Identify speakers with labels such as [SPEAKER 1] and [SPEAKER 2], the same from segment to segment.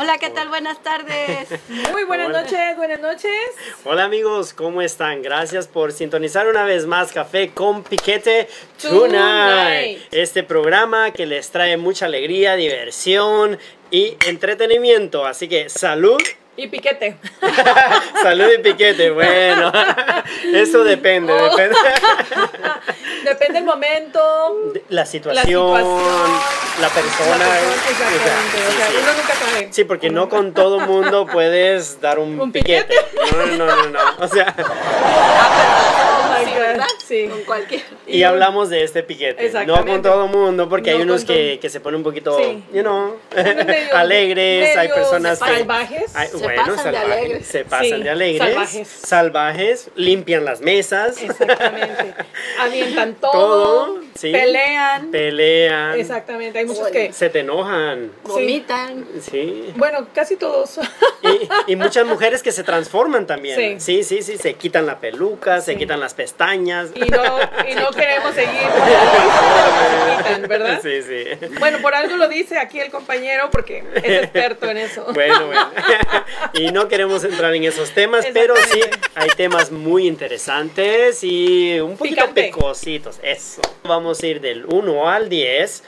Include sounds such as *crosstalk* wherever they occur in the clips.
[SPEAKER 1] Hola, ¿qué tal? Buenas tardes. *laughs*
[SPEAKER 2] Muy buenas
[SPEAKER 3] Hola.
[SPEAKER 2] noches, buenas noches.
[SPEAKER 3] Hola amigos, ¿cómo están? Gracias por sintonizar una vez más Café con Piquete
[SPEAKER 2] Tonight.
[SPEAKER 3] Tonight. Este programa que les trae mucha alegría, diversión y entretenimiento. Así que salud,
[SPEAKER 2] Y piquete. *laughs*
[SPEAKER 3] salud y piquete. Bueno, *laughs* eso depende,
[SPEAKER 2] Oh.
[SPEAKER 3] depende. *laughs*
[SPEAKER 2] Depende del momento.
[SPEAKER 3] La situación,
[SPEAKER 2] La
[SPEAKER 3] persona.
[SPEAKER 2] la persona, exactamente. O sea,
[SPEAKER 3] sí,
[SPEAKER 2] uno nunca sabe.
[SPEAKER 3] Sí, porque no con todo mundo puedes dar un,
[SPEAKER 2] ¿Un
[SPEAKER 3] piquete. No, no, no, no. O sea,
[SPEAKER 2] My
[SPEAKER 1] Sí,
[SPEAKER 2] God.
[SPEAKER 1] ¿verdad?
[SPEAKER 2] Sí.
[SPEAKER 1] Con cualquier.
[SPEAKER 3] y *laughs* hablamos de este piquete. No con todo mundo, porque hay
[SPEAKER 2] No
[SPEAKER 3] unos que, que se ponen un poquito,
[SPEAKER 2] Sí.
[SPEAKER 3] you know, *laughs*
[SPEAKER 2] medio-
[SPEAKER 3] alegres. hay personas que.
[SPEAKER 2] salvajes.
[SPEAKER 1] Se
[SPEAKER 3] bueno,
[SPEAKER 1] pasan de
[SPEAKER 3] salvajes,
[SPEAKER 1] alegres.
[SPEAKER 3] Se pasan
[SPEAKER 2] Sí,
[SPEAKER 3] de alegres.
[SPEAKER 2] salvajes.
[SPEAKER 3] salvajes, limpian las mesas.
[SPEAKER 2] Exactamente. *laughs* Avientan todo.
[SPEAKER 3] Todo, sí.
[SPEAKER 2] Pelean.
[SPEAKER 3] Pelean.
[SPEAKER 2] Exactamente. Hay muchos que.
[SPEAKER 3] Se te enojan.
[SPEAKER 1] Vomitan.
[SPEAKER 3] Sí.
[SPEAKER 2] Bueno, casi todos.
[SPEAKER 3] Y, y muchas mujeres que se transforman también.
[SPEAKER 2] Sí.
[SPEAKER 3] Sí, sí, sí. Se quitan la peluca, se quitan las pestañas.
[SPEAKER 2] Y no, y no queremos seguir. *laughs* ¿Verdad?
[SPEAKER 3] Sí, sí.
[SPEAKER 2] Bueno, por algo lo dice aquí el compañero porque es experto en eso.
[SPEAKER 3] Bueno, bueno. y no queremos entrar en esos temas, pero sí hay temas muy interesantes y un poquito
[SPEAKER 2] Picante.
[SPEAKER 3] pecositos. Eso. Vamos a ir del 1 al 10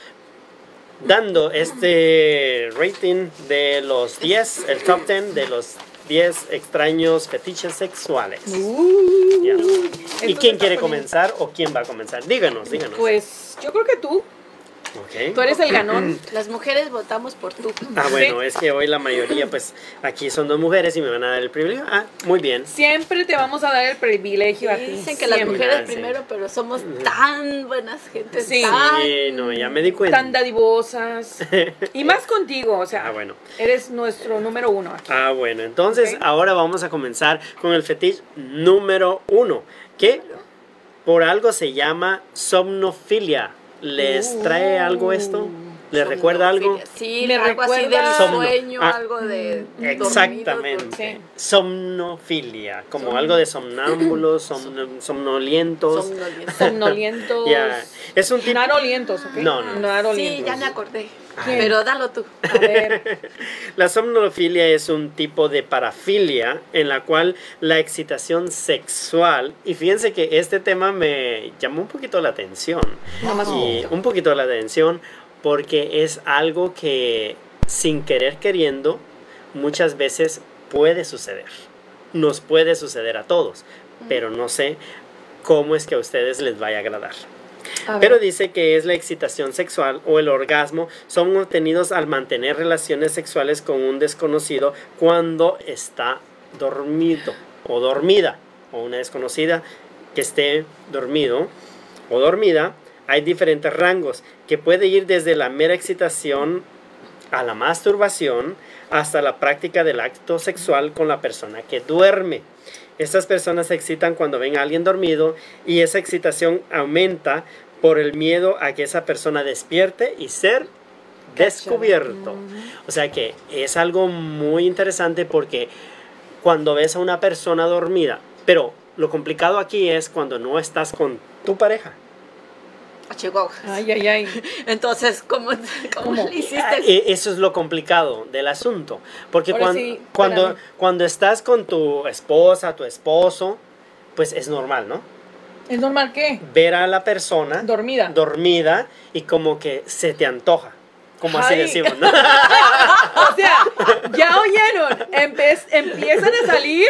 [SPEAKER 3] dando este rating de los 10, el top 10 de los 10 extraños fetiches sexuales.
[SPEAKER 2] Uh,
[SPEAKER 3] ¿Y quién quiere
[SPEAKER 2] poniendo-
[SPEAKER 3] comenzar o quién va a comenzar? Díganos, díganos.
[SPEAKER 2] Pues yo creo que tú,
[SPEAKER 3] Ok.
[SPEAKER 2] tú eres el ganón. *clears throat*
[SPEAKER 1] Las mujeres votamos por tú.
[SPEAKER 3] Ah, bueno,
[SPEAKER 2] Sí.
[SPEAKER 3] es que hoy la mayoría, pues aquí son dos mujeres y me van a dar el privilegio. Ah, muy bien.
[SPEAKER 2] Siempre te vamos a dar el privilegio a ti.
[SPEAKER 1] Dicen que las mujeres
[SPEAKER 3] Ah, sí.
[SPEAKER 1] primero, pero somos tan buenas gentes.
[SPEAKER 2] Sí.
[SPEAKER 1] tan-
[SPEAKER 3] Sí, no, ya me di cuenta.
[SPEAKER 2] Tan dadivosas. *laughs* Y más contigo, o sea,
[SPEAKER 3] Ah, bueno.
[SPEAKER 2] eres nuestro número uno aquí.
[SPEAKER 3] Ah, bueno, entonces ahora vamos a comenzar con el fetiche número uno, que por algo se llama somnofilia. ¿Les trae algo esto? ¿Les recuerda algo?
[SPEAKER 1] Sí,
[SPEAKER 2] Me
[SPEAKER 1] algo así del
[SPEAKER 2] recuerda-
[SPEAKER 3] Somno.
[SPEAKER 1] sueño,
[SPEAKER 3] Ah.
[SPEAKER 1] algo de. dormido,
[SPEAKER 3] Exactamente.
[SPEAKER 2] Sí.
[SPEAKER 3] Somnofilia, como algo de somnámbulos, *coughs* somno- somnolientos.
[SPEAKER 1] somnoliento.
[SPEAKER 2] Somnolientos. *laughs*
[SPEAKER 3] Ya, Es un tipo...
[SPEAKER 2] Narolientos, ¿ok?
[SPEAKER 3] No, no.
[SPEAKER 2] Narolientos.
[SPEAKER 1] Sí, ya me acordé.
[SPEAKER 2] ¿Quién?
[SPEAKER 1] Pero dalo tú.
[SPEAKER 2] A ver, *laughs*
[SPEAKER 3] La somnofilia es un tipo de parafilia en la cual la excitación sexual, y fíjense que este tema me llamó un poquito la atención,
[SPEAKER 2] Nomás un
[SPEAKER 3] y un poquito la atención porque es algo que sin querer queriendo muchas veces puede suceder. Nos puede suceder a todos, pero no sé cómo es que a ustedes les vaya a agradar.
[SPEAKER 2] a.
[SPEAKER 3] Pero dice que es la excitación sexual o el orgasmo son obtenidos al mantener relaciones sexuales con un desconocido cuando está dormido o dormida o una desconocida que esté dormido o dormida. Hay diferentes rangos que puede ir desde la mera excitación a la masturbación hasta la práctica del acto sexual con la persona que duerme. Estas personas se excitan cuando ven a alguien dormido y esa excitación aumenta por el miedo a que esa persona despierte y ser descubierto. O sea que es algo muy interesante porque cuando ves a una persona dormida, pero lo complicado aquí es cuando no estás con tu pareja.
[SPEAKER 1] A Chihuahua.
[SPEAKER 2] Ay, ay, ay. *laughs*
[SPEAKER 1] Entonces, ¿cómo, cómo,
[SPEAKER 2] ¿Cómo?
[SPEAKER 1] le hiciste?
[SPEAKER 3] E- Eso es lo complicado del asunto. Porque
[SPEAKER 2] sí,
[SPEAKER 3] cuando, cuando estás con tu esposa, tu esposo, pues es normal, ¿no?
[SPEAKER 2] ¿Es normal qué?
[SPEAKER 3] Ver a la persona
[SPEAKER 2] Dormida.
[SPEAKER 3] dormida y como que se te antoja. Como así
[SPEAKER 2] Ay.
[SPEAKER 3] decimos, ¿no? *laughs*
[SPEAKER 2] O sea, ya oyeron. Empe- empiezan a salir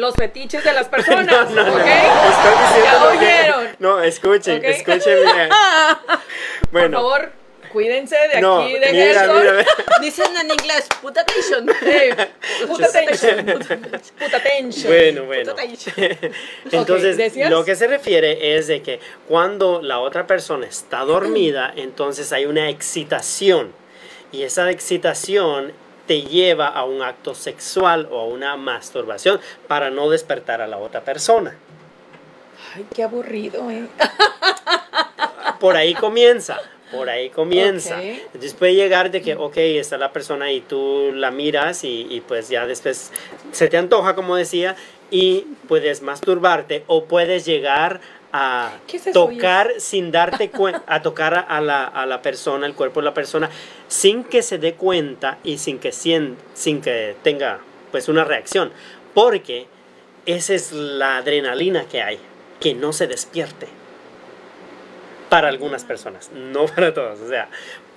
[SPEAKER 2] los fetiches de las *laughs* personas.
[SPEAKER 3] No, no, no.
[SPEAKER 2] ¿Ok?
[SPEAKER 3] Estoy diciendo
[SPEAKER 2] Ya
[SPEAKER 3] lo que-
[SPEAKER 2] oyeron.
[SPEAKER 3] No, escuchen,
[SPEAKER 2] Ok.
[SPEAKER 3] escuchen bien. *laughs* Bueno,
[SPEAKER 2] Por favor, cuídense de
[SPEAKER 3] no,
[SPEAKER 2] aquí, de
[SPEAKER 3] mira,
[SPEAKER 2] Gerson.
[SPEAKER 3] mira, *laughs*
[SPEAKER 1] Dicen en inglés, puta tension.
[SPEAKER 2] Sí, Puta tension. Puta tension.
[SPEAKER 3] Bueno, bueno. Entonces, lo que se refiere es de que cuando la otra persona está dormida, entonces hay una excitación. Y esa excitación te lleva a un acto sexual o a una masturbación para no despertar a la otra persona.
[SPEAKER 2] Ay, qué aburrido, ¿eh?
[SPEAKER 3] Por ahí comienza. Por ahí comienza.
[SPEAKER 2] Ok.
[SPEAKER 3] Entonces puede llegar de que, ok, está la persona y tú la miras y, y pues ya después se te antoja, como decía, y puedes masturbarte o puedes llegar a
[SPEAKER 2] ¿Qué es eso,
[SPEAKER 3] tocar sin darte cuenta, a tocar a- la, a la persona, el cuerpo de la persona, sin que se dé cuenta y sin que, sien- sin que tenga pues una reacción. Porque esa es la adrenalina que hay, que no se despierte. Para algunas personas, no para todas. O sea,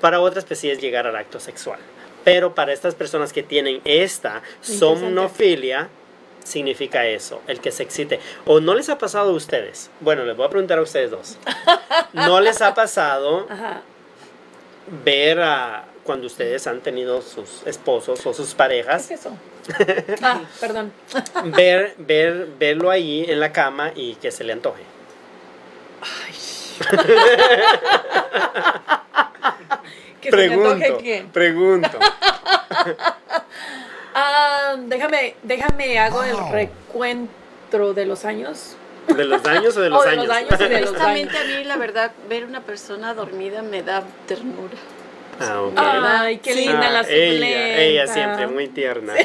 [SPEAKER 3] para otras pues sí es llegar al acto sexual. Pero para estas personas que tienen esta somnofilia, significa eso, el que se excite. ¿O no les ha pasado a ustedes? Bueno, les voy a preguntar a ustedes dos. ¿No les ha pasado *laughs*
[SPEAKER 2] Ajá.
[SPEAKER 3] ver a cuando ustedes han tenido sus esposos o sus
[SPEAKER 2] ¿Qué
[SPEAKER 3] parejas,
[SPEAKER 2] es eso? *laughs* Ah, perdón.
[SPEAKER 3] ver, ver, verlo ahí en la cama y que se le antoje? *laughs*
[SPEAKER 2] Que se me antoje quién.
[SPEAKER 3] pregunto.
[SPEAKER 2] Ah, déjame, déjame, hago el recuento de los años.
[SPEAKER 3] ¿De los daños *laughs* o de los
[SPEAKER 2] Oh, de
[SPEAKER 3] años?
[SPEAKER 2] los años los
[SPEAKER 1] Honestamente a mí la verdad ver una persona dormida me da ternura.
[SPEAKER 3] Ah, ok.
[SPEAKER 2] Ay, qué linda
[SPEAKER 3] Ah,
[SPEAKER 2] la
[SPEAKER 3] ella, ella siempre, muy tierna. *laughs*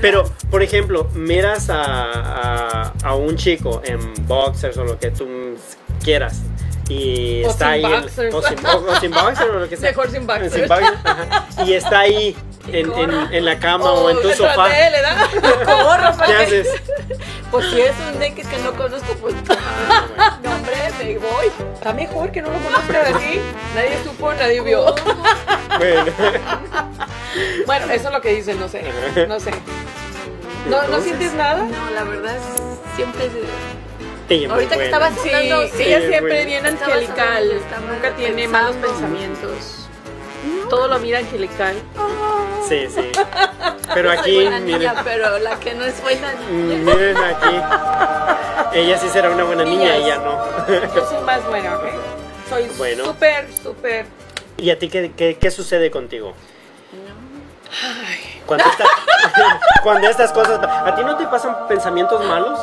[SPEAKER 3] Pero, por ejemplo, miras a, a, a un chico en boxers o lo que tú quieras y
[SPEAKER 2] O
[SPEAKER 3] está
[SPEAKER 2] sin
[SPEAKER 3] ahí en- o, sin, o- o sin boxers o lo que sea
[SPEAKER 2] Mejor sin
[SPEAKER 3] ajá. y está ahí en, en- en la cama o en tu
[SPEAKER 2] detrás
[SPEAKER 3] sofá
[SPEAKER 2] de él, *laughs*
[SPEAKER 3] ¿qué haces?
[SPEAKER 1] Pues si es un naked que no conozco, pues no, hombre, me voy.
[SPEAKER 2] Está mejor que no lo conozca así. Nadie supo, nadie vio.
[SPEAKER 3] bueno, *laughs*
[SPEAKER 2] Bueno, eso es lo que dicen, no sé. No sé. *laughs* ¿No, ¿no sientes nada?
[SPEAKER 1] No, la verdad siempre Ahorita que estabas
[SPEAKER 2] Sí,
[SPEAKER 1] hablando, sí,
[SPEAKER 2] ella
[SPEAKER 3] sí,
[SPEAKER 2] siempre
[SPEAKER 3] bueno.
[SPEAKER 2] bien angelical.
[SPEAKER 1] hablando,
[SPEAKER 2] Nunca tiene malos pensamientos. Todo lo mira angelical.
[SPEAKER 3] sí, sí pero aquí
[SPEAKER 1] buena
[SPEAKER 3] miren
[SPEAKER 1] niña, pero la que no es buena niña.
[SPEAKER 3] Mm, Miren aquí. Ella sí será una buena niña, ella no.
[SPEAKER 2] Yo soy más buena, ¿ok? Soy
[SPEAKER 3] Bueno.
[SPEAKER 2] súper, súper.
[SPEAKER 3] ¿Y a ti qué, qué, qué sucede contigo?
[SPEAKER 2] Ay,
[SPEAKER 3] Cuando, esta- *laughs* cuando estas cosas... ¿A ti no te pasan pensamientos malos?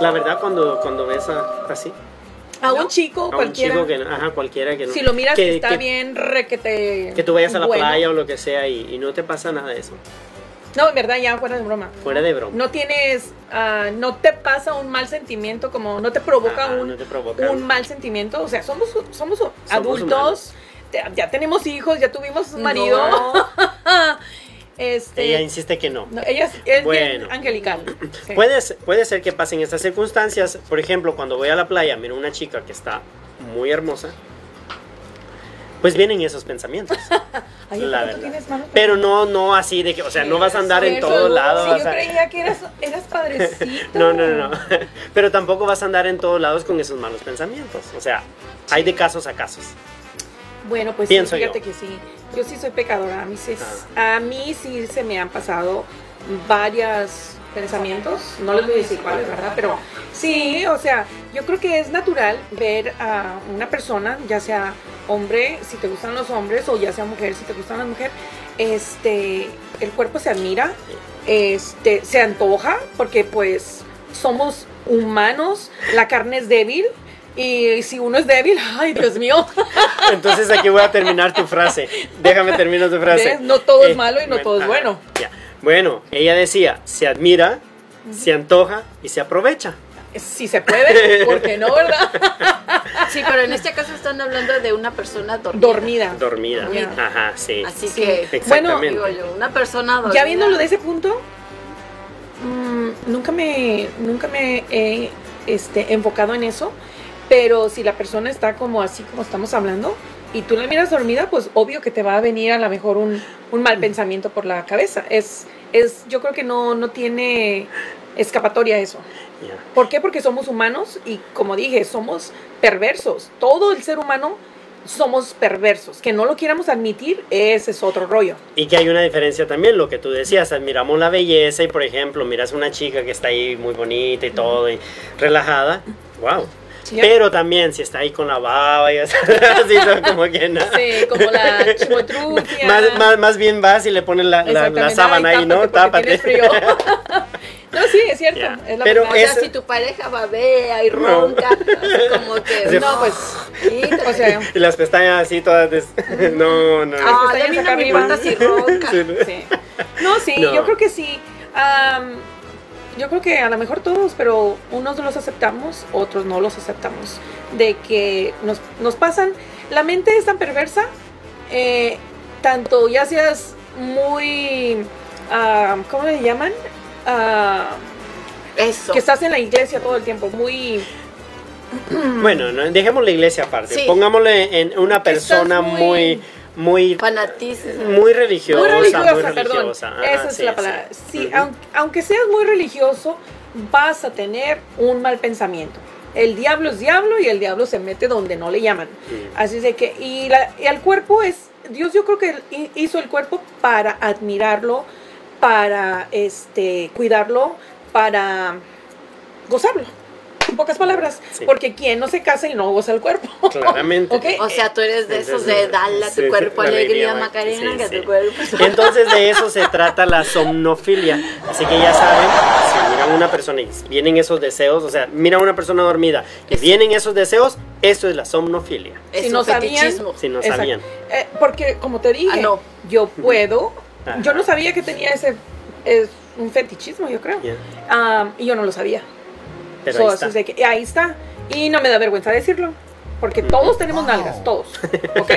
[SPEAKER 3] La verdad, cuando, cuando ves a- así.
[SPEAKER 2] a un chico,
[SPEAKER 3] A un
[SPEAKER 2] cualquiera.
[SPEAKER 3] chico que... no- Ajá, cualquiera que no...
[SPEAKER 2] si lo miras que, está
[SPEAKER 3] que-
[SPEAKER 2] bien requete.
[SPEAKER 3] Que tú vayas a la
[SPEAKER 2] bueno.
[SPEAKER 3] playa o lo que sea y, y no te pasa nada de eso.
[SPEAKER 2] No, en verdad, ya fuera de broma.
[SPEAKER 3] Fuera de broma.
[SPEAKER 2] No tienes, ah, no te pasa un mal sentimiento, como no te provoca
[SPEAKER 3] Ajá,
[SPEAKER 2] un,
[SPEAKER 3] no te provoca.
[SPEAKER 2] un mal sentimiento. O sea, somos, somos adultos, te- ya tenemos hijos, ya tuvimos un marido. *laughs* *laughs* este,
[SPEAKER 3] Ella insiste que no.
[SPEAKER 2] no, ella es, es
[SPEAKER 3] Bueno.
[SPEAKER 2] bien angelical. *clears throat* Sí.
[SPEAKER 3] Puede, ser- puede ser que pasen estas circunstancias. Por ejemplo, cuando voy a la playa, miro una chica que está muy hermosa. Pues vienen esos pensamientos. *laughs*
[SPEAKER 2] Ay,
[SPEAKER 3] la
[SPEAKER 2] ¿a poco tú
[SPEAKER 3] verdad. Pero no, no así de que, o sea, no vas a andar en todos lados.
[SPEAKER 2] Sí, yo creía que eras, eras *laughs* padrecito.
[SPEAKER 3] no, no, no, no. *laughs* Pero tampoco vas a andar en todos lados con esos malos pensamientos. O sea, hay de casos a casos.
[SPEAKER 2] Bueno, pues
[SPEAKER 3] Pienso
[SPEAKER 2] sí, fíjate
[SPEAKER 3] yo.
[SPEAKER 2] que sí. Yo sí soy pecadora. A mí sí,
[SPEAKER 3] Ah.
[SPEAKER 2] a mí sí se me han pasado varios pensamientos. No les voy a decir cuáles, ¿verdad? Pero sí, o sea, yo creo que es natural ver a una persona, ya sea hombre, si te gustan los hombres, o ya sea mujer, si te gustan las mujeres, este, el cuerpo se admira, este, se antoja, porque pues somos humanos, la carne es débil. Y si uno es débil, *laughs* ay Dios mío, *laughs*
[SPEAKER 3] Entonces aquí voy a terminar tu frase. Déjame terminar tu frase. Eh,
[SPEAKER 2] ¿Ves? No todo es malo y no todo es bueno.
[SPEAKER 3] ya. Bueno, ella decía, se admira, se antoja y se aprovecha.
[SPEAKER 2] Si se puede, porque no, *laughs* ¿verdad?
[SPEAKER 1] Sí, pero en este caso están hablando de una persona dormida.
[SPEAKER 2] Dormida.
[SPEAKER 3] Dormida.
[SPEAKER 1] Dormida.
[SPEAKER 3] Ajá, sí.
[SPEAKER 1] Así
[SPEAKER 2] Sí.
[SPEAKER 1] que,
[SPEAKER 3] Exactamente.
[SPEAKER 1] digo yo, una persona dormida.
[SPEAKER 2] Ya viéndolo de ese punto, mm, nunca me, nunca me he este, enfocado en eso, pero si la persona está como así como estamos hablando y tú la miras dormida, pues obvio que te va a venir a lo mejor un, un mal pensamiento por la cabeza. Es, es, yo creo que no, no tiene escapatoria eso.
[SPEAKER 3] Ya.
[SPEAKER 2] ¿Por qué? Porque somos humanos y como dije, somos perversos. Todo el ser humano somos perversos. Que no lo quieramos admitir, ese es otro rollo.
[SPEAKER 3] Y que hay una diferencia también, lo que tú decías, admiramos la belleza y por ejemplo, miras una chica que está ahí muy bonita y todo, y relajada, wow.
[SPEAKER 2] Sí.
[SPEAKER 3] Pero también si está ahí con la baba y *laughs* así, como que nada.
[SPEAKER 2] Sí, como la. *laughs*
[SPEAKER 3] Más, más, más bien vas y le pones la, la, la sábana
[SPEAKER 2] Ay,
[SPEAKER 3] ahí, ¿no?
[SPEAKER 2] tápate frío. *laughs* no, sí, es cierto.
[SPEAKER 3] Ya.
[SPEAKER 2] Es la
[SPEAKER 3] Pero
[SPEAKER 2] verdad.
[SPEAKER 1] O sea,
[SPEAKER 3] es-
[SPEAKER 1] si tu pareja babea y ronca, así como que.
[SPEAKER 3] Sí.
[SPEAKER 2] No, pues,
[SPEAKER 1] quítate.
[SPEAKER 2] o sea,
[SPEAKER 3] Y las pestañas así todas des- No, no.
[SPEAKER 1] Ah,
[SPEAKER 2] Las pestañas
[SPEAKER 1] no
[SPEAKER 2] acá arriba.
[SPEAKER 1] si ronca.
[SPEAKER 3] Sí, ¿no?
[SPEAKER 2] sí. No, sí,
[SPEAKER 3] No.
[SPEAKER 2] yo creo que sí. Am, yo creo que a lo mejor todos, pero unos los aceptamos, otros no los aceptamos. De que nos, nos pasan, la mente es tan perversa, eh, tanto ya seas muy, ah, ¿cómo le llaman? Ah,
[SPEAKER 1] Eso.
[SPEAKER 2] que estás en la iglesia todo el tiempo, muy...
[SPEAKER 3] Bueno, no, dejemos la iglesia aparte.
[SPEAKER 1] Sí.
[SPEAKER 3] Pongámosle en una persona muy,
[SPEAKER 2] muy-
[SPEAKER 3] muy,
[SPEAKER 1] Fanatismo.
[SPEAKER 3] muy religiosa.
[SPEAKER 2] Muy religiosa,
[SPEAKER 3] muy
[SPEAKER 2] perdón. Esa es la
[SPEAKER 3] sí.
[SPEAKER 2] palabra. Sí, aunque, aunque seas muy religioso, vas a tener un mal pensamiento. El diablo es diablo y el diablo se mete donde no le llaman.
[SPEAKER 3] Mm.
[SPEAKER 2] Así de que, y, la- y el cuerpo es, Dios yo creo que hi- hizo el cuerpo para admirarlo, para este, cuidarlo, para gozarlo. En pocas palabras,
[SPEAKER 3] Sí.
[SPEAKER 2] porque quien no se casa y no goza el cuerpo. *laughs*
[SPEAKER 3] Claramente.
[SPEAKER 2] ¿Ok?
[SPEAKER 1] O sea, tú eres de esos de
[SPEAKER 3] Entonces,
[SPEAKER 1] darle a tu
[SPEAKER 3] sí,
[SPEAKER 1] cuerpo
[SPEAKER 3] la
[SPEAKER 1] alegría,
[SPEAKER 3] alegría,
[SPEAKER 1] Macarena,
[SPEAKER 3] sí,
[SPEAKER 1] que tu cuerpo. *laughs*
[SPEAKER 3] Entonces de eso se trata la somnofilia. Así que ya saben, si miran a una persona y vienen esos deseos, o sea, miran a una persona dormida y
[SPEAKER 1] Es-
[SPEAKER 3] vienen esos deseos, eso es la somnofilia.
[SPEAKER 1] Es
[SPEAKER 2] Si no sabían,
[SPEAKER 1] fetichismo.
[SPEAKER 3] Si no sabían.
[SPEAKER 2] Eh, porque, como te dije,
[SPEAKER 1] Ah, no.
[SPEAKER 2] yo puedo.
[SPEAKER 3] Ajá.
[SPEAKER 2] Yo no sabía que tenía ese. Es un fetichismo, yo creo.
[SPEAKER 3] Ya.
[SPEAKER 2] Ah, y yo no lo sabía.
[SPEAKER 3] Pero
[SPEAKER 2] So,
[SPEAKER 3] ahí está.
[SPEAKER 2] es de que- y ahí está. Y no me da vergüenza decirlo. Porque
[SPEAKER 3] Ujú.
[SPEAKER 2] todos tenemos nalgas, todos. *laughs* ¿Ok?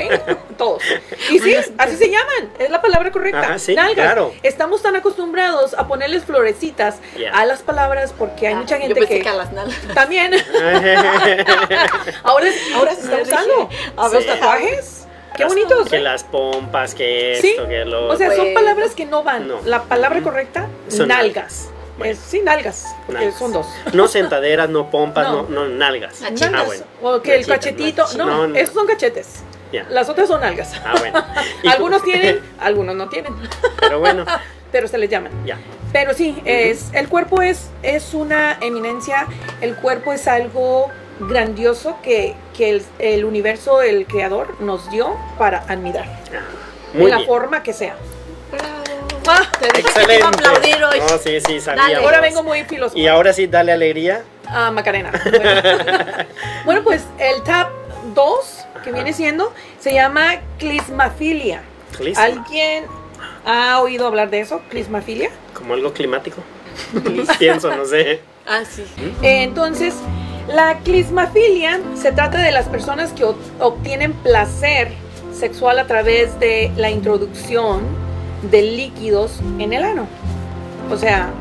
[SPEAKER 2] todos. Y sí, así se llaman. Es la palabra correcta.
[SPEAKER 3] Ajá, sí,
[SPEAKER 2] nalgas.
[SPEAKER 3] claro.
[SPEAKER 2] Estamos tan acostumbrados a ponerles florecitas
[SPEAKER 3] Ya.
[SPEAKER 2] a las palabras porque hay
[SPEAKER 1] Ah,
[SPEAKER 2] mucha
[SPEAKER 1] yo
[SPEAKER 2] gente
[SPEAKER 1] pensé
[SPEAKER 2] que,
[SPEAKER 1] que a las nalgas.
[SPEAKER 2] también. *laughs* ahora, ahora se está usando. A
[SPEAKER 3] Sí.
[SPEAKER 2] los tatuajes. Qué
[SPEAKER 3] Las-
[SPEAKER 2] bonitos.
[SPEAKER 3] Que
[SPEAKER 2] ¿eh?
[SPEAKER 3] las pompas, que
[SPEAKER 2] Sí.
[SPEAKER 3] esto, que lo
[SPEAKER 2] O sea, son
[SPEAKER 1] Bueno.
[SPEAKER 2] palabras que no van.
[SPEAKER 3] No.
[SPEAKER 2] La palabra correcta,
[SPEAKER 3] Son
[SPEAKER 2] nalgas.
[SPEAKER 3] Bueno.
[SPEAKER 2] Es, sí, nalgas. Porque
[SPEAKER 3] Nalgas.
[SPEAKER 2] son dos.
[SPEAKER 3] No sentaderas, no pompas, no,
[SPEAKER 2] No.
[SPEAKER 3] no, nalgas.
[SPEAKER 1] Ah.
[SPEAKER 3] Ah, bueno.
[SPEAKER 2] O que el
[SPEAKER 3] Nachitas,
[SPEAKER 2] cachetito. No,
[SPEAKER 3] no, no.
[SPEAKER 2] esos son cachetes.
[SPEAKER 3] Ya.
[SPEAKER 2] Las otras son nalgas.
[SPEAKER 3] Ah, bueno. *laughs*
[SPEAKER 2] Algunos tienen, *laughs* algunos no tienen.
[SPEAKER 3] Pero bueno, *laughs*
[SPEAKER 2] Pero se les llaman.
[SPEAKER 3] ya.
[SPEAKER 2] Pero sí, es, el cuerpo es, es una eminencia. El cuerpo es algo grandioso que, que el, el universo, el creador, nos dio para admirar.
[SPEAKER 3] Ah,
[SPEAKER 2] de
[SPEAKER 3] Muy
[SPEAKER 2] la
[SPEAKER 3] bien.
[SPEAKER 2] forma que sea.
[SPEAKER 1] Bravo.
[SPEAKER 2] Ah,
[SPEAKER 1] Te dije que te
[SPEAKER 3] Excelente.
[SPEAKER 1] iba a aplaudir hoy.
[SPEAKER 3] No, sí, sí,
[SPEAKER 1] Dale.
[SPEAKER 3] sabíamos.
[SPEAKER 2] ahora vengo muy filósofo.
[SPEAKER 3] Y ahora sí, dale alegría.
[SPEAKER 2] Ah, Macarena. Bueno. *laughs* Bueno, pues el tab 2, que
[SPEAKER 3] Ajá.
[SPEAKER 2] viene siendo, se llama clismafilia.
[SPEAKER 3] Clisma.
[SPEAKER 2] ¿Alguien ha oído hablar de eso? Clismafilia.
[SPEAKER 3] Como algo climático. *laughs* Pienso, no sé.
[SPEAKER 1] Ah, sí.
[SPEAKER 2] Entonces, la clismafilia se trata de las personas que obtienen placer sexual a través de la introducción de líquidos en el ano. O sea,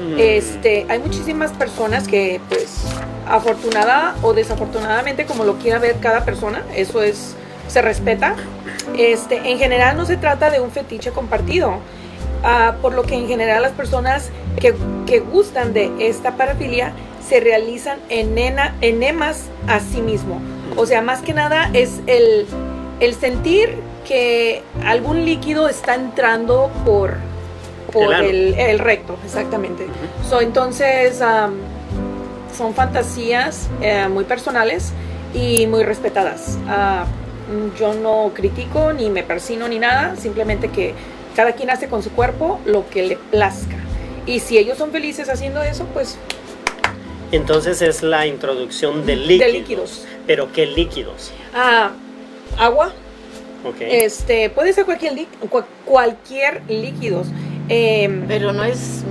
[SPEAKER 3] Mm.
[SPEAKER 2] Este, hay muchísimas personas que, pues, afortunada o desafortunadamente, como lo quiera ver cada persona, eso es, se respeta. Este, en general no se trata de un fetiche compartido, ah, por lo que en general las personas que, que gustan de esta parafilia se realizan enena, enemas a sí mismo. O sea, más que nada es el, el sentir que algún líquido está entrando por, por
[SPEAKER 3] El ano.
[SPEAKER 2] el, el recto, exactamente. So, entonces, am, son fantasías eh, muy personales y muy respetadas. Ah, yo no critico ni me persino ni nada, simplemente que cada quien hace con su cuerpo lo que le plazca. Y si ellos son felices haciendo eso, pues
[SPEAKER 3] Entonces es la introducción de líquidos.
[SPEAKER 2] de líquidos.
[SPEAKER 3] Pero ¿qué líquidos?
[SPEAKER 2] Ah, agua,
[SPEAKER 3] Ok.
[SPEAKER 2] este, puede ser cualquier, cualquier líquidos. Em,
[SPEAKER 1] Pero no es.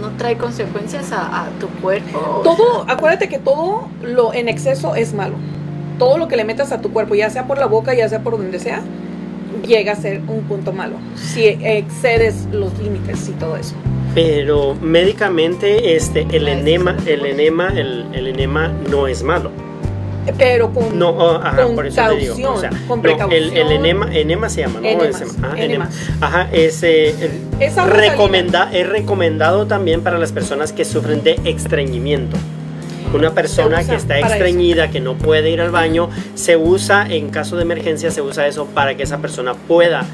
[SPEAKER 1] No trae consecuencias a, a tu cuerpo.
[SPEAKER 2] Todo, acuérdate que todo lo en exceso es malo. Todo lo que le metas a tu cuerpo, ya sea por la boca, ya sea por donde sea, llega a ser un punto malo. Si excedes los límites y todo eso.
[SPEAKER 3] Pero médicamente este el enema, el enema, el, el enema no es malo.
[SPEAKER 2] Pero con
[SPEAKER 3] No, oh, ajá,
[SPEAKER 2] con
[SPEAKER 3] por eso te digo. O sea,
[SPEAKER 2] con
[SPEAKER 3] no, el,
[SPEAKER 2] precaución.
[SPEAKER 3] el enema, enema se llama, ¿no?
[SPEAKER 2] Enemas,
[SPEAKER 3] ajá,
[SPEAKER 2] enemas.
[SPEAKER 3] enema. Ajá, es, eh,
[SPEAKER 2] Es
[SPEAKER 3] recomenda, es recomendado también para las personas que sufren de estreñimiento. Una persona que está estreñida, que no puede ir al baño, se usa, en caso de emergencia, se usa eso para que esa persona pueda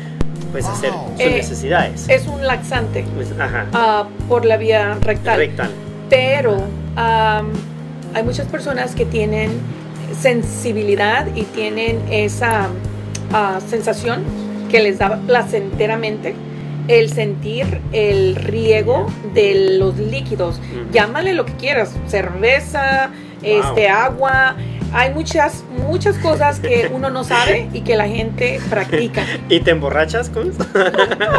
[SPEAKER 3] pues, hacer sus
[SPEAKER 2] Eh,
[SPEAKER 3] necesidades.
[SPEAKER 2] es un laxante
[SPEAKER 3] Pues, ajá,
[SPEAKER 2] ah, por la vía rectal.
[SPEAKER 3] rectal.
[SPEAKER 2] Pero hay muchas personas que tienen sensibilidad y tienen esa ah, sensación que les da placenteramente el sentir el riego de los líquidos. Llámale lo que quieras, cerveza,
[SPEAKER 3] Wow.
[SPEAKER 2] este agua. Hay muchas, muchas cosas que *laughs* uno no sabe y que la gente practica. *laughs*
[SPEAKER 3] ¿Y te emborrachas con?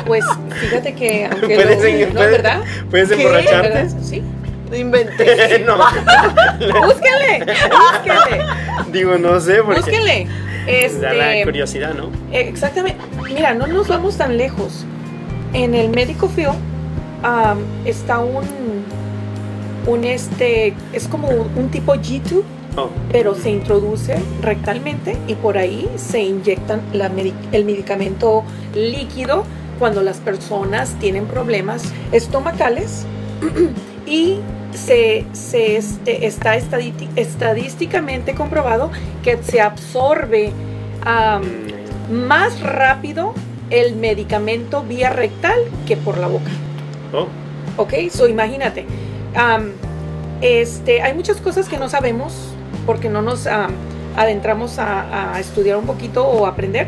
[SPEAKER 2] Pues fíjate que aunque *laughs*
[SPEAKER 3] Puedes
[SPEAKER 2] lo- ¿no,
[SPEAKER 3] puedes-
[SPEAKER 2] ¿verdad?
[SPEAKER 3] ¿Puedes emborracharte?
[SPEAKER 2] ¿Verdad? Sí.
[SPEAKER 1] No inventé. *laughs*
[SPEAKER 3] no, *laughs*
[SPEAKER 2] Búsquenle, búsquenle,
[SPEAKER 3] digo, no sé, porque
[SPEAKER 2] búsquenle.
[SPEAKER 3] da la
[SPEAKER 2] Este,
[SPEAKER 3] curiosidad, ¿no?
[SPEAKER 2] Eh, Exactamente. Mira, no nos vamos tan lejos. En el médico am, está un, un este, es como un, un tipo G2,
[SPEAKER 3] Oh,
[SPEAKER 2] pero se introduce rectalmente y por ahí se inyectan la el medicamento líquido cuando las personas tienen problemas estomacales *clears throat* y se, se, este, está estadísti- estadísticamente comprobado que se absorbe
[SPEAKER 3] mm,
[SPEAKER 2] más rápido el medicamento vía rectal que por la boca.
[SPEAKER 3] oh,
[SPEAKER 2] ¿Ok? So imagínate. este, hay muchas cosas que no sabemos porque no nos am, adentramos a, a estudiar un poquito o aprender,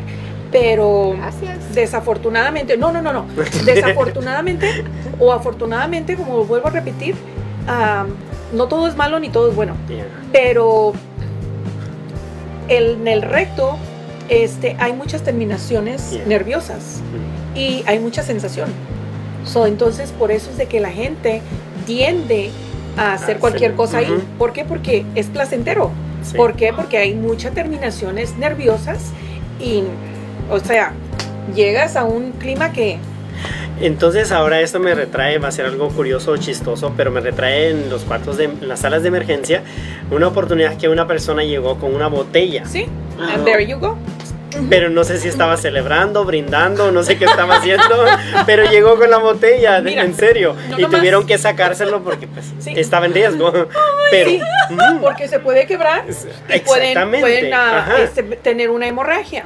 [SPEAKER 2] pero
[SPEAKER 1] Gracias.
[SPEAKER 2] desafortunadamente, no, no, no, no, *laughs* desafortunadamente o afortunadamente, como vuelvo a repetir, no todo es malo ni todo es bueno
[SPEAKER 3] yeah.
[SPEAKER 2] pero el- en el recto este, hay muchas terminaciones
[SPEAKER 3] Yeah.
[SPEAKER 2] nerviosas
[SPEAKER 3] Mm,
[SPEAKER 2] y hay mucha sensación. So, entonces, por eso es de que la gente tiende a hacer
[SPEAKER 3] Ah,
[SPEAKER 2] cualquier
[SPEAKER 3] sí.
[SPEAKER 2] cosa ahí. ¿Por qué? Porque es placentero.
[SPEAKER 3] sí.
[SPEAKER 2] ¿Por qué? Porque hay muchas terminaciones nerviosas y, o sea, llegas a un clima que...
[SPEAKER 3] Entonces ahora esto me retrae, va a ser algo curioso o chistoso, pero me retrae en los cuartos de en las salas de emergencia una oportunidad que una persona llegó con una botella,
[SPEAKER 2] Sí, and there you go.
[SPEAKER 3] pero no sé si estaba celebrando, brindando, no sé qué estaba haciendo, pero llegó con la botella,
[SPEAKER 2] Mira,
[SPEAKER 3] en serio,
[SPEAKER 2] no
[SPEAKER 3] y
[SPEAKER 2] nomás-
[SPEAKER 3] tuvieron que sacárselo porque pues
[SPEAKER 2] Sí.
[SPEAKER 3] estaba en riesgo. *laughs* Pero
[SPEAKER 2] Sí,
[SPEAKER 3] mm,
[SPEAKER 2] porque se puede quebrar y pueden, pueden, ah, este, tener una hemorragia.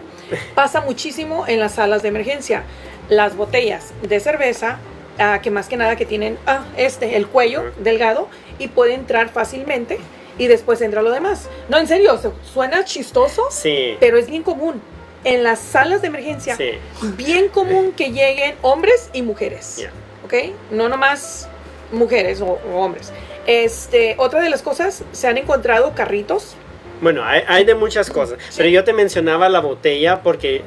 [SPEAKER 2] Pasa muchísimo en las salas de emergencia. Las botellas de cerveza, ah, que más que nada que tienen ah, este, el cuello delgado y puede entrar fácilmente y después entra lo demás. No, en serio, se- suena chistoso,
[SPEAKER 3] sí,
[SPEAKER 2] pero es bien común. En las salas de emergencia,
[SPEAKER 3] sí,
[SPEAKER 2] bien común que lleguen hombres y mujeres.
[SPEAKER 3] ya.
[SPEAKER 2] ¿ok? No nomás mujeres o, o hombres. Este, otra de las cosas, se han encontrado carritos.
[SPEAKER 3] Bueno, hay, hay de muchas cosas, pero yo te mencionaba la botella porque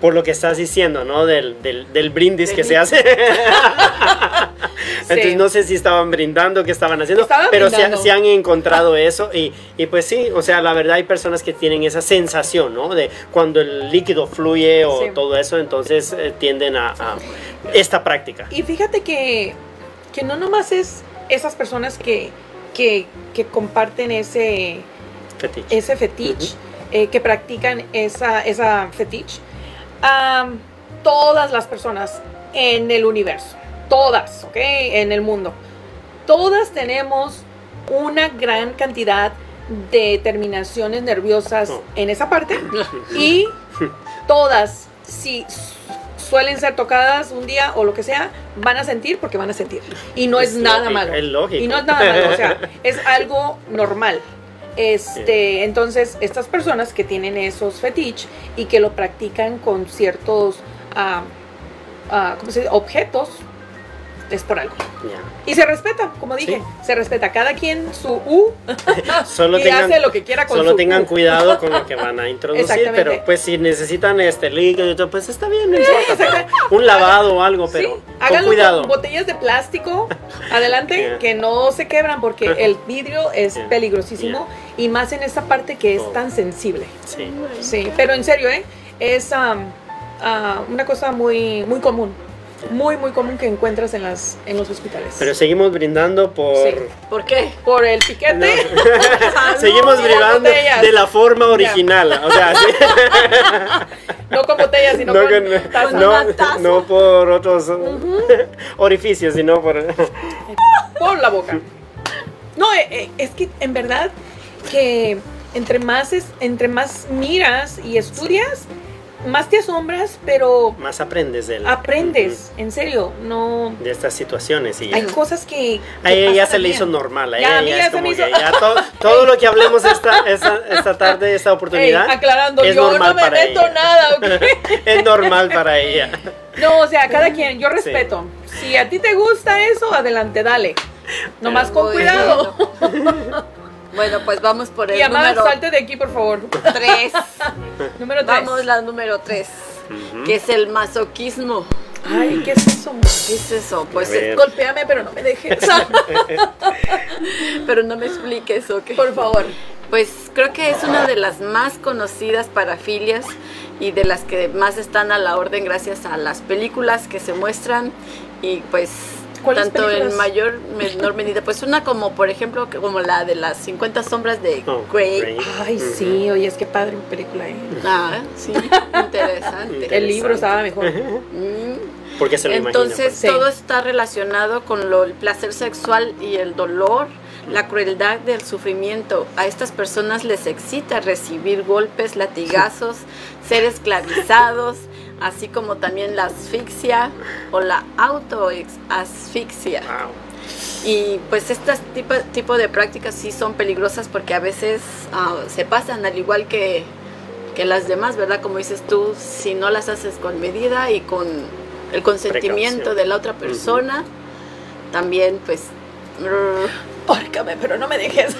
[SPEAKER 3] por lo que estás diciendo, ¿no? Del, del, del brindis
[SPEAKER 2] Del
[SPEAKER 3] que se hace. *laughs* Entonces
[SPEAKER 2] Sí.
[SPEAKER 3] no sé si estaban brindando, qué estaban haciendo,
[SPEAKER 2] Estaban
[SPEAKER 3] pero sí,
[SPEAKER 2] brindando.
[SPEAKER 3] sí han encontrado eso y, y pues sí, o sea, la verdad hay personas que tienen esa sensación, ¿no? De cuando el líquido fluye o
[SPEAKER 2] Sí.
[SPEAKER 3] todo eso, entonces eh, tienden a, a esta práctica.
[SPEAKER 2] Y fíjate que, que no nomás es esas personas que, que, que comparten ese,
[SPEAKER 3] Fetiche.
[SPEAKER 2] ese fetiche, eh, que practican esa, esa fetiche. Am, todas las personas en el universo, todas, ¿ok? En el mundo, todas tenemos una gran cantidad de terminaciones nerviosas
[SPEAKER 3] Oh.
[SPEAKER 2] en esa parte *laughs* y todas, si suelen ser tocadas un día o lo que sea, van a sentir porque van a sentir. Y no es,
[SPEAKER 3] Es
[SPEAKER 2] nada malo.
[SPEAKER 3] es lógico.
[SPEAKER 2] Y no es nada malo, o sea, *laughs* es algo normal. Este, entonces, estas personas que tienen esos fetiches y que lo practican con ciertos ah, ah, ¿cómo se dice? objetos, es por algo. Y se respeta, como dije,
[SPEAKER 3] Sí.
[SPEAKER 2] se respeta cada quien su U *laughs*
[SPEAKER 3] Solo *laughs*
[SPEAKER 2] y
[SPEAKER 3] tengan,
[SPEAKER 2] hace lo que quiera con
[SPEAKER 3] Solo
[SPEAKER 2] su
[SPEAKER 3] tengan
[SPEAKER 2] U.
[SPEAKER 3] cuidado con lo que *laughs* van a introducir, pero pues si necesitan este líquido y todo, pues está bien, no importa,
[SPEAKER 2] exacto.
[SPEAKER 3] un lavado o algo, pero
[SPEAKER 2] Sí,
[SPEAKER 3] con
[SPEAKER 2] háganlo
[SPEAKER 3] cuidado.
[SPEAKER 2] con botellas de plástico, adelante,
[SPEAKER 3] Yeah.
[SPEAKER 2] que no se quebran porque el vidrio es
[SPEAKER 3] Yeah.
[SPEAKER 2] peligrosísimo y más en esta parte que es
[SPEAKER 3] Oh.
[SPEAKER 2] tan sensible.
[SPEAKER 3] Sí.
[SPEAKER 2] Sí, pero en serio, ¿eh? Es am, ah, una cosa muy, muy común, muy, muy común que encuentras en, las, en los hospitales.
[SPEAKER 3] Pero seguimos brindando por...
[SPEAKER 2] Sí.
[SPEAKER 1] ¿Por qué?
[SPEAKER 2] Por el piquete,
[SPEAKER 3] No. *laughs* *laughs* Seguimos brindando de la forma original, o sea, sí. *laughs*
[SPEAKER 2] no con botellas, sino
[SPEAKER 3] no,
[SPEAKER 2] con
[SPEAKER 3] con-
[SPEAKER 2] taza.
[SPEAKER 3] no-
[SPEAKER 1] taza.
[SPEAKER 3] no por otros orificios, sino por...
[SPEAKER 2] por la boca. No, eh, eh, es que en verdad que entre más es, entre más miras y estudias, más te asombras, pero
[SPEAKER 3] Más aprendes de él.
[SPEAKER 2] aprendes, en serio, no
[SPEAKER 3] De estas situaciones y ya.
[SPEAKER 2] hay cosas que,
[SPEAKER 3] A ella ya se le hizo normal, a
[SPEAKER 2] Ya,
[SPEAKER 3] ella
[SPEAKER 2] a mí
[SPEAKER 3] ya
[SPEAKER 2] ya
[SPEAKER 3] es
[SPEAKER 2] se
[SPEAKER 3] como
[SPEAKER 2] me
[SPEAKER 3] que
[SPEAKER 2] hizo-
[SPEAKER 3] ya *laughs* to- todo lo que hablemos esta, esta, esta tarde, esta
[SPEAKER 2] Ey,
[SPEAKER 3] oportunidad,
[SPEAKER 2] aclarando,
[SPEAKER 3] es
[SPEAKER 2] yo
[SPEAKER 3] normal
[SPEAKER 2] no me
[SPEAKER 3] para
[SPEAKER 2] meto
[SPEAKER 3] ella.
[SPEAKER 2] nada, ¿ok? *laughs*
[SPEAKER 3] es normal para ella.
[SPEAKER 2] No, o sea, cada quien, yo
[SPEAKER 3] Sí.
[SPEAKER 2] respeto. Si a ti te gusta eso, adelante, dale. Nomás
[SPEAKER 3] Pero-
[SPEAKER 2] con cuidado. *laughs*
[SPEAKER 1] Bueno, pues vamos por el
[SPEAKER 2] Y además,
[SPEAKER 1] número
[SPEAKER 2] salte de aquí, por favor.
[SPEAKER 1] 3. *laughs*
[SPEAKER 2] Número tres.
[SPEAKER 1] Vamos la número 3, que es el masoquismo.
[SPEAKER 2] Ay, ¿qué es eso?
[SPEAKER 1] ¿Qué es eso? Pues.
[SPEAKER 2] Golpéame, pero no me dejes. *laughs* *laughs*
[SPEAKER 1] pero no me expliques, ¿ok?
[SPEAKER 2] Por favor.
[SPEAKER 1] Pues creo que es una de las más conocidas parafilias y de las que más están a la orden gracias a las películas que se muestran y pues
[SPEAKER 2] ¿Cuáles
[SPEAKER 1] tanto en mayor menor medida pues una como por ejemplo como la de las 50 sombras de
[SPEAKER 3] Oh,
[SPEAKER 1] Grey.
[SPEAKER 3] Grey.
[SPEAKER 2] Ay, sí, oye, es que padre película. ¿eh?
[SPEAKER 1] Ah, sí, *laughs* interesante.
[SPEAKER 2] El libro estaba mejor.
[SPEAKER 1] Mm.
[SPEAKER 3] Porque se lo imagina.
[SPEAKER 1] Entonces
[SPEAKER 3] pues.
[SPEAKER 2] Sí.
[SPEAKER 1] todo está relacionado con lo, el placer sexual y el dolor, la crueldad del sufrimiento. A estas personas les excita recibir golpes, latigazos, ser *laughs* esclavizados, así como también la asfixia o la autoasfixia.
[SPEAKER 3] Wow.
[SPEAKER 1] Y pues este tipo, tipo de prácticas sí son peligrosas porque a veces ah, se pasan al igual que, que las demás, ¿verdad? Como dices tú, si no las haces con medida y con el consentimiento
[SPEAKER 3] Precaución.
[SPEAKER 1] de la otra persona, también pues
[SPEAKER 2] Pórcame, pero no me dejes.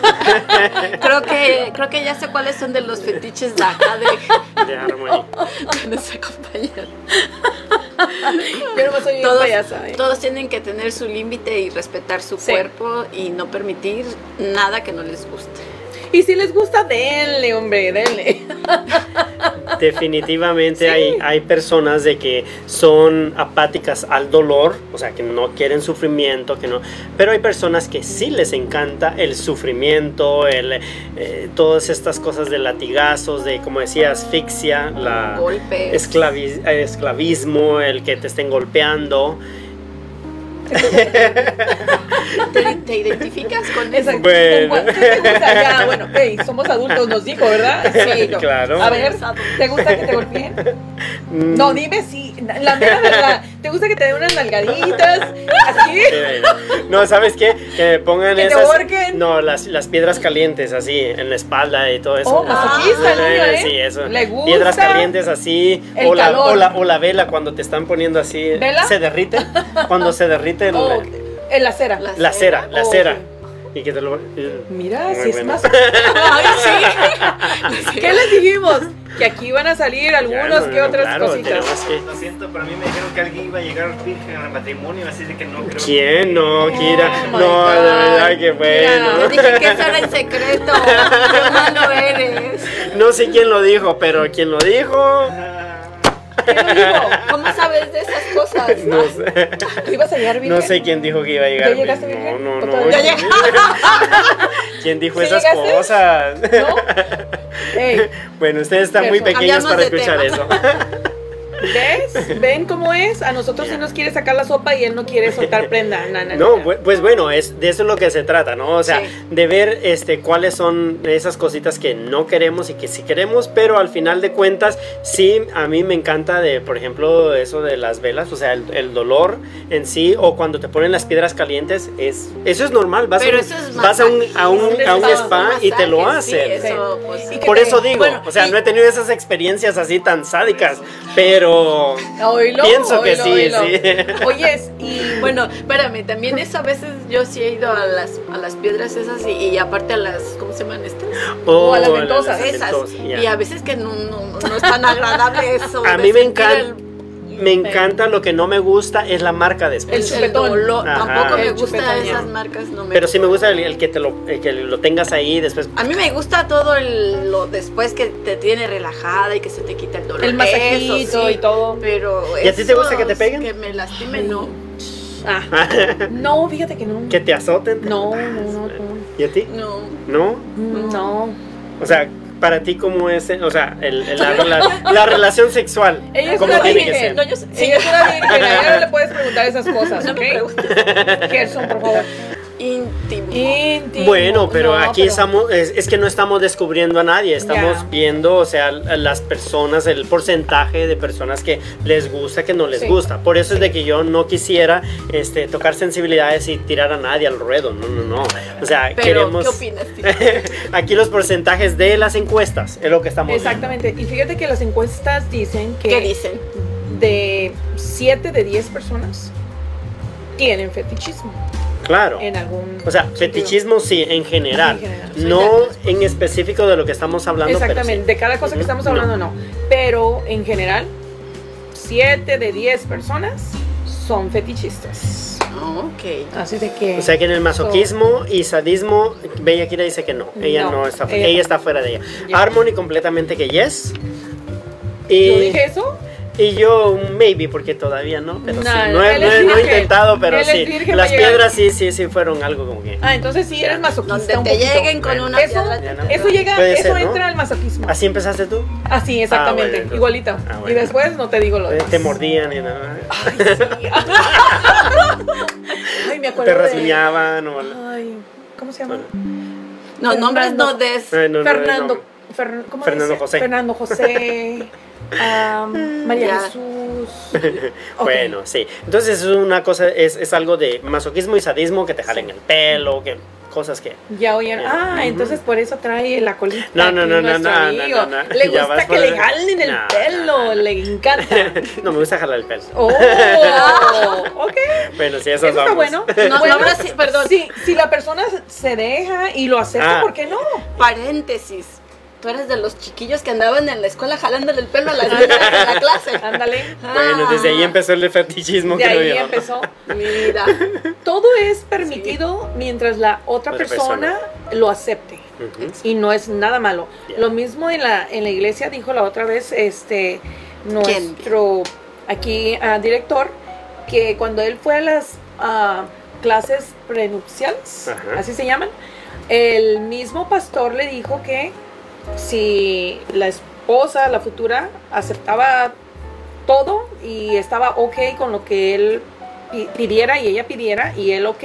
[SPEAKER 2] *laughs*
[SPEAKER 1] creo que creo que ya sé cuáles son de los fetiches de acá de,
[SPEAKER 3] De Harmony. *laughs*
[SPEAKER 1] nuestra compañera. *laughs*
[SPEAKER 2] Yo no soy bien
[SPEAKER 1] Todos,
[SPEAKER 2] payasa. ¿eh?
[SPEAKER 1] todos tienen que tener su límite y respetar su
[SPEAKER 2] Sí.
[SPEAKER 1] cuerpo y no permitir nada que no les guste.
[SPEAKER 2] Y si les gusta, denle, hombre, denle. *laughs*
[SPEAKER 3] Definitivamente hay, hay personas de que son apáticas al dolor, o sea, que no quieren sufrimiento, que no, pero hay personas que sí les encanta el sufrimiento, el, eh, todas estas cosas de latigazos, de como decía, asfixia, la
[SPEAKER 1] Golpes.
[SPEAKER 3] esclavi- esclavismo, el que te estén golpeando. *laughs*
[SPEAKER 1] ¿Te, te identificas con eso?
[SPEAKER 3] Bueno.
[SPEAKER 2] ¿Con cuál- ¿Qué te gusta? Ya, bueno, hey, somos adultos, nos dijo, ¿verdad? Sí, no.
[SPEAKER 3] Claro.
[SPEAKER 2] A ver, ¿te gusta que te golpeen?
[SPEAKER 3] Mm,
[SPEAKER 2] No, dime si. La mera verdad. ¿Te gusta que te den unas nalgaditas? Así.
[SPEAKER 3] No, ¿sabes qué? Que me pongan
[SPEAKER 2] Que te
[SPEAKER 3] esas.
[SPEAKER 2] ahorquen.
[SPEAKER 3] No, las, las piedras calientes así en la espalda y todo eso.
[SPEAKER 2] Oh, masoquista niño, ¿eh?
[SPEAKER 3] Sí, eso.
[SPEAKER 2] Le gusta.
[SPEAKER 3] Piedras calientes así.
[SPEAKER 2] El
[SPEAKER 3] O la,
[SPEAKER 2] calor.
[SPEAKER 3] o, la, o la vela cuando te están poniendo así.
[SPEAKER 2] ¿Vela?
[SPEAKER 3] Se derrite. Cuando se derrite el-
[SPEAKER 2] Oh, en la cera.
[SPEAKER 1] La-
[SPEAKER 3] la cera, la
[SPEAKER 2] Oh,
[SPEAKER 3] cera.
[SPEAKER 2] ok.
[SPEAKER 3] Y que te lo.
[SPEAKER 2] Mira,
[SPEAKER 3] Muy
[SPEAKER 2] si es más. *laughs*
[SPEAKER 1] Ay, sí. *laughs*
[SPEAKER 2] ¿Qué les dijimos? Que aquí van a salir
[SPEAKER 3] Ya,
[SPEAKER 2] algunos
[SPEAKER 3] no,
[SPEAKER 2] que
[SPEAKER 3] no,
[SPEAKER 2] otras
[SPEAKER 3] claro,
[SPEAKER 2] cositas.
[SPEAKER 3] que-
[SPEAKER 4] Lo siento, pero a mí me dijeron que alguien iba a llegar virgen al matrimonio, así de que no creo.
[SPEAKER 3] ¿Quién? No, Kira.
[SPEAKER 2] Oh,
[SPEAKER 3] no, de verdad que bueno.
[SPEAKER 1] dije que eso era en *laughs* secreto. Qué malo eres.
[SPEAKER 3] No sé quién lo dijo, pero quien lo dijo.
[SPEAKER 4] Ah,
[SPEAKER 1] ¿Cómo sabes de esas cosas? *laughs*
[SPEAKER 3] No sé.
[SPEAKER 2] ¿Tú ibas a llegar virgen?
[SPEAKER 3] No sé quién dijo que iba a llegar.
[SPEAKER 2] ¿Ya llegaste virgen?
[SPEAKER 3] No,
[SPEAKER 2] ¿O
[SPEAKER 3] no, no. ¿Quién dijo
[SPEAKER 2] ¿Sí
[SPEAKER 3] esas
[SPEAKER 2] llegaste?
[SPEAKER 3] cosas?
[SPEAKER 2] ¿No? *laughs*
[SPEAKER 3] Bueno, ustedes están muy pequeños para escuchar
[SPEAKER 1] tema.
[SPEAKER 3] eso. *laughs*
[SPEAKER 2] ¿ves? ¿Ven cómo es? A nosotros sí
[SPEAKER 3] Ya.
[SPEAKER 2] nos quiere sacar la sopa y él no quiere soltar prenda. No,
[SPEAKER 3] pues bueno, es, de eso es lo que se trata, ¿no? O sea,
[SPEAKER 1] Sí.
[SPEAKER 3] de ver este, cuáles son esas cositas que no queremos y que sí queremos, pero al final de cuentas, sí, a mí me encanta de, por ejemplo, eso de las velas, o sea, el, el dolor en sí, o cuando te ponen las piedras calientes, es, eso es normal, vas,
[SPEAKER 1] Pero
[SPEAKER 3] a, un,
[SPEAKER 1] eso es
[SPEAKER 3] vas a un, a un,
[SPEAKER 2] masaje,
[SPEAKER 3] a un
[SPEAKER 2] un
[SPEAKER 3] spa y te lo
[SPEAKER 1] sí,
[SPEAKER 3] hacen.
[SPEAKER 1] eso, pues,
[SPEAKER 3] Por
[SPEAKER 2] te-
[SPEAKER 3] eso digo,
[SPEAKER 1] bueno,
[SPEAKER 3] o sea,
[SPEAKER 1] y-
[SPEAKER 3] no he tenido esas experiencias así tan sádicas, pero Pienso que sí,
[SPEAKER 2] oílo.
[SPEAKER 3] sí. *laughs*
[SPEAKER 2] Oyes, y
[SPEAKER 1] Bueno, espérame, también eso a veces yo sí he ido a las, a las piedras esas y, y aparte a las, ¿cómo se llaman estas?
[SPEAKER 2] O a las
[SPEAKER 3] Oh,
[SPEAKER 2] ventosas.
[SPEAKER 1] Esas.
[SPEAKER 3] ventosas.
[SPEAKER 1] Y a veces que no, no, no es tan agradable eso.
[SPEAKER 3] A mí me encanta- Me encanta, lo que no me gusta es la marca después.
[SPEAKER 2] El
[SPEAKER 1] El,
[SPEAKER 2] chupetón.
[SPEAKER 1] dolor.
[SPEAKER 3] Ajá.
[SPEAKER 1] Tampoco me
[SPEAKER 2] El
[SPEAKER 1] gusta
[SPEAKER 2] chupetón,
[SPEAKER 1] esas marcas, no me
[SPEAKER 3] Pero sí me gusta el, el que te lo, el que lo tengas ahí después.
[SPEAKER 1] A mí me gusta todo el, lo después que te tiene relajada y que se te quita el dolor.
[SPEAKER 2] el masajito
[SPEAKER 1] Eso sí,
[SPEAKER 2] y todo.
[SPEAKER 1] Pero
[SPEAKER 3] ¿Y a ti te gusta que te peguen?
[SPEAKER 1] Que me lastimen, no.
[SPEAKER 2] Ah, no, fíjate que no. *laughs*
[SPEAKER 3] que te azoten.
[SPEAKER 2] No, no, no, no.
[SPEAKER 3] ¿Y a ti?
[SPEAKER 1] No.
[SPEAKER 3] ¿No?
[SPEAKER 2] No.
[SPEAKER 3] O sea, para ti, ¿cómo es? eh? O sea, el- el- la, *laughs* rela- la relación sexual.
[SPEAKER 2] Ella es
[SPEAKER 3] ¿Cómo
[SPEAKER 2] una
[SPEAKER 3] tiene que ser?
[SPEAKER 1] No, yo
[SPEAKER 2] Ella es una virgen. A ella no le puedes preguntar esas cosas, ¿ok? *laughs* Gerson, por favor.
[SPEAKER 1] Íntimo.
[SPEAKER 2] Íntimo.
[SPEAKER 3] Bueno, pero
[SPEAKER 2] No,
[SPEAKER 3] aquí
[SPEAKER 2] pero-
[SPEAKER 3] estamos, es, es que no estamos descubriendo a nadie, estamos viendo, o sea, las personas, el porcentaje de personas que les gusta, que no les
[SPEAKER 2] Sí.
[SPEAKER 3] gusta. Por eso es de que yo no quisiera este, tocar sensibilidades y tirar a nadie al ruedo, no, no, no. O sea,
[SPEAKER 1] Pero,
[SPEAKER 3] queremos...
[SPEAKER 1] ¿qué opinas? tío? *laughs*
[SPEAKER 3] aquí los porcentajes de las encuestas es lo que estamos viendo.
[SPEAKER 2] Exactamente. Y fíjate que las encuestas dicen que
[SPEAKER 1] ¿Qué dicen?
[SPEAKER 2] de 7 de 10 personas tienen fetichismo
[SPEAKER 3] Claro.
[SPEAKER 2] en algún
[SPEAKER 3] O sea,
[SPEAKER 2] sentido.
[SPEAKER 3] fetichismo sí, en general.
[SPEAKER 2] En general.
[SPEAKER 3] No en específico de lo que estamos hablando.
[SPEAKER 2] Exactamente,
[SPEAKER 3] sí.
[SPEAKER 2] de cada cosa que estamos hablando no. Pero en general, 7 de 10 personas son fetichistas.
[SPEAKER 1] Ok.
[SPEAKER 2] Así de que...
[SPEAKER 3] O sea que en el masoquismo y sadismo, Bella Kira dice que no. Ella no,
[SPEAKER 2] No,
[SPEAKER 3] está
[SPEAKER 2] ella-
[SPEAKER 3] ella, está fuera de ella.
[SPEAKER 2] Ya.
[SPEAKER 3] Harmony completamente que yes. Y,
[SPEAKER 2] ¿Yo dije eso?
[SPEAKER 3] Y yo maybe porque todavía no, pero sí. No he,
[SPEAKER 2] él
[SPEAKER 3] no he- no he intentado, pero sí. Las piedras sí, sí, sí fueron algo como que.
[SPEAKER 2] Ah, entonces sí eres masoquista
[SPEAKER 1] Donde
[SPEAKER 2] un
[SPEAKER 1] te
[SPEAKER 2] poquito.
[SPEAKER 1] lleguen con
[SPEAKER 3] Bueno.
[SPEAKER 1] una
[SPEAKER 2] Eso,
[SPEAKER 1] piedra.
[SPEAKER 2] Eso llega, eso entra al masoquismo.
[SPEAKER 3] ¿Así empezaste tú?
[SPEAKER 2] Así, exactamente,
[SPEAKER 3] Ah, bueno, entonces-
[SPEAKER 2] igualito.
[SPEAKER 3] ah, bueno.
[SPEAKER 2] Y después no te digo lo
[SPEAKER 3] Eh,
[SPEAKER 2] demás.
[SPEAKER 3] Te mordían y nada.
[SPEAKER 2] Ay, sí. *laughs* Ay, me acuerdo
[SPEAKER 3] Te rasguñaban o.
[SPEAKER 2] Ay, ¿cómo se llama?
[SPEAKER 1] No, nombres no des.
[SPEAKER 3] Ay, no, no,
[SPEAKER 2] Fernando.
[SPEAKER 3] no.
[SPEAKER 2] Fer- ¿cómo
[SPEAKER 3] Fernando
[SPEAKER 2] dice?
[SPEAKER 3] José.
[SPEAKER 2] Fernando José. *laughs* am, María
[SPEAKER 1] Ya.
[SPEAKER 2] Jesús. *laughs*
[SPEAKER 3] Bueno, sí. Entonces es una cosa, es, es algo de masoquismo y sadismo que te jalen el pelo, que cosas que.
[SPEAKER 2] Ya oyeron. Ah,
[SPEAKER 3] Ujú.
[SPEAKER 2] entonces por eso trae la colita.
[SPEAKER 3] No, no, no, no, no, no,
[SPEAKER 2] amigo.
[SPEAKER 3] no, no.
[SPEAKER 2] Le gusta que
[SPEAKER 3] por
[SPEAKER 2] le jalen el
[SPEAKER 3] No,
[SPEAKER 2] pelo,
[SPEAKER 3] no, no.
[SPEAKER 2] le encanta. *laughs*
[SPEAKER 3] no me gusta jalar el pelo.
[SPEAKER 2] Oh, *laughs* ok.
[SPEAKER 3] Bueno, sí, eso
[SPEAKER 2] Eso está bueno.
[SPEAKER 1] No,
[SPEAKER 2] Bueno,
[SPEAKER 1] no, ahora sí, perdón.
[SPEAKER 2] Si, si la persona se deja y lo acepta,
[SPEAKER 3] Ah.
[SPEAKER 2] ¿por qué no?
[SPEAKER 1] Paréntesis. Tú eres de los chiquillos que andaban en la escuela jalándole el pelo a las niñas en la clase. *laughs*
[SPEAKER 2] Ándale.
[SPEAKER 3] Bueno, desde ahí empezó el fetichismo,
[SPEAKER 2] De
[SPEAKER 3] creo
[SPEAKER 2] ahí
[SPEAKER 3] yo.
[SPEAKER 2] empezó.
[SPEAKER 1] Mira.
[SPEAKER 2] Todo es permitido mientras la otra
[SPEAKER 3] Otra
[SPEAKER 2] persona, lo acepte. Y no es nada malo. Lo mismo en la, en la iglesia dijo la otra vez este nuestro aquí ah, director que cuando él fue a las ah, clases prenupciales, así se llaman, el mismo pastor le dijo que si la esposa, la futura, aceptaba todo y estaba ok con lo que él pi- pidiera y ella pidiera y él ok,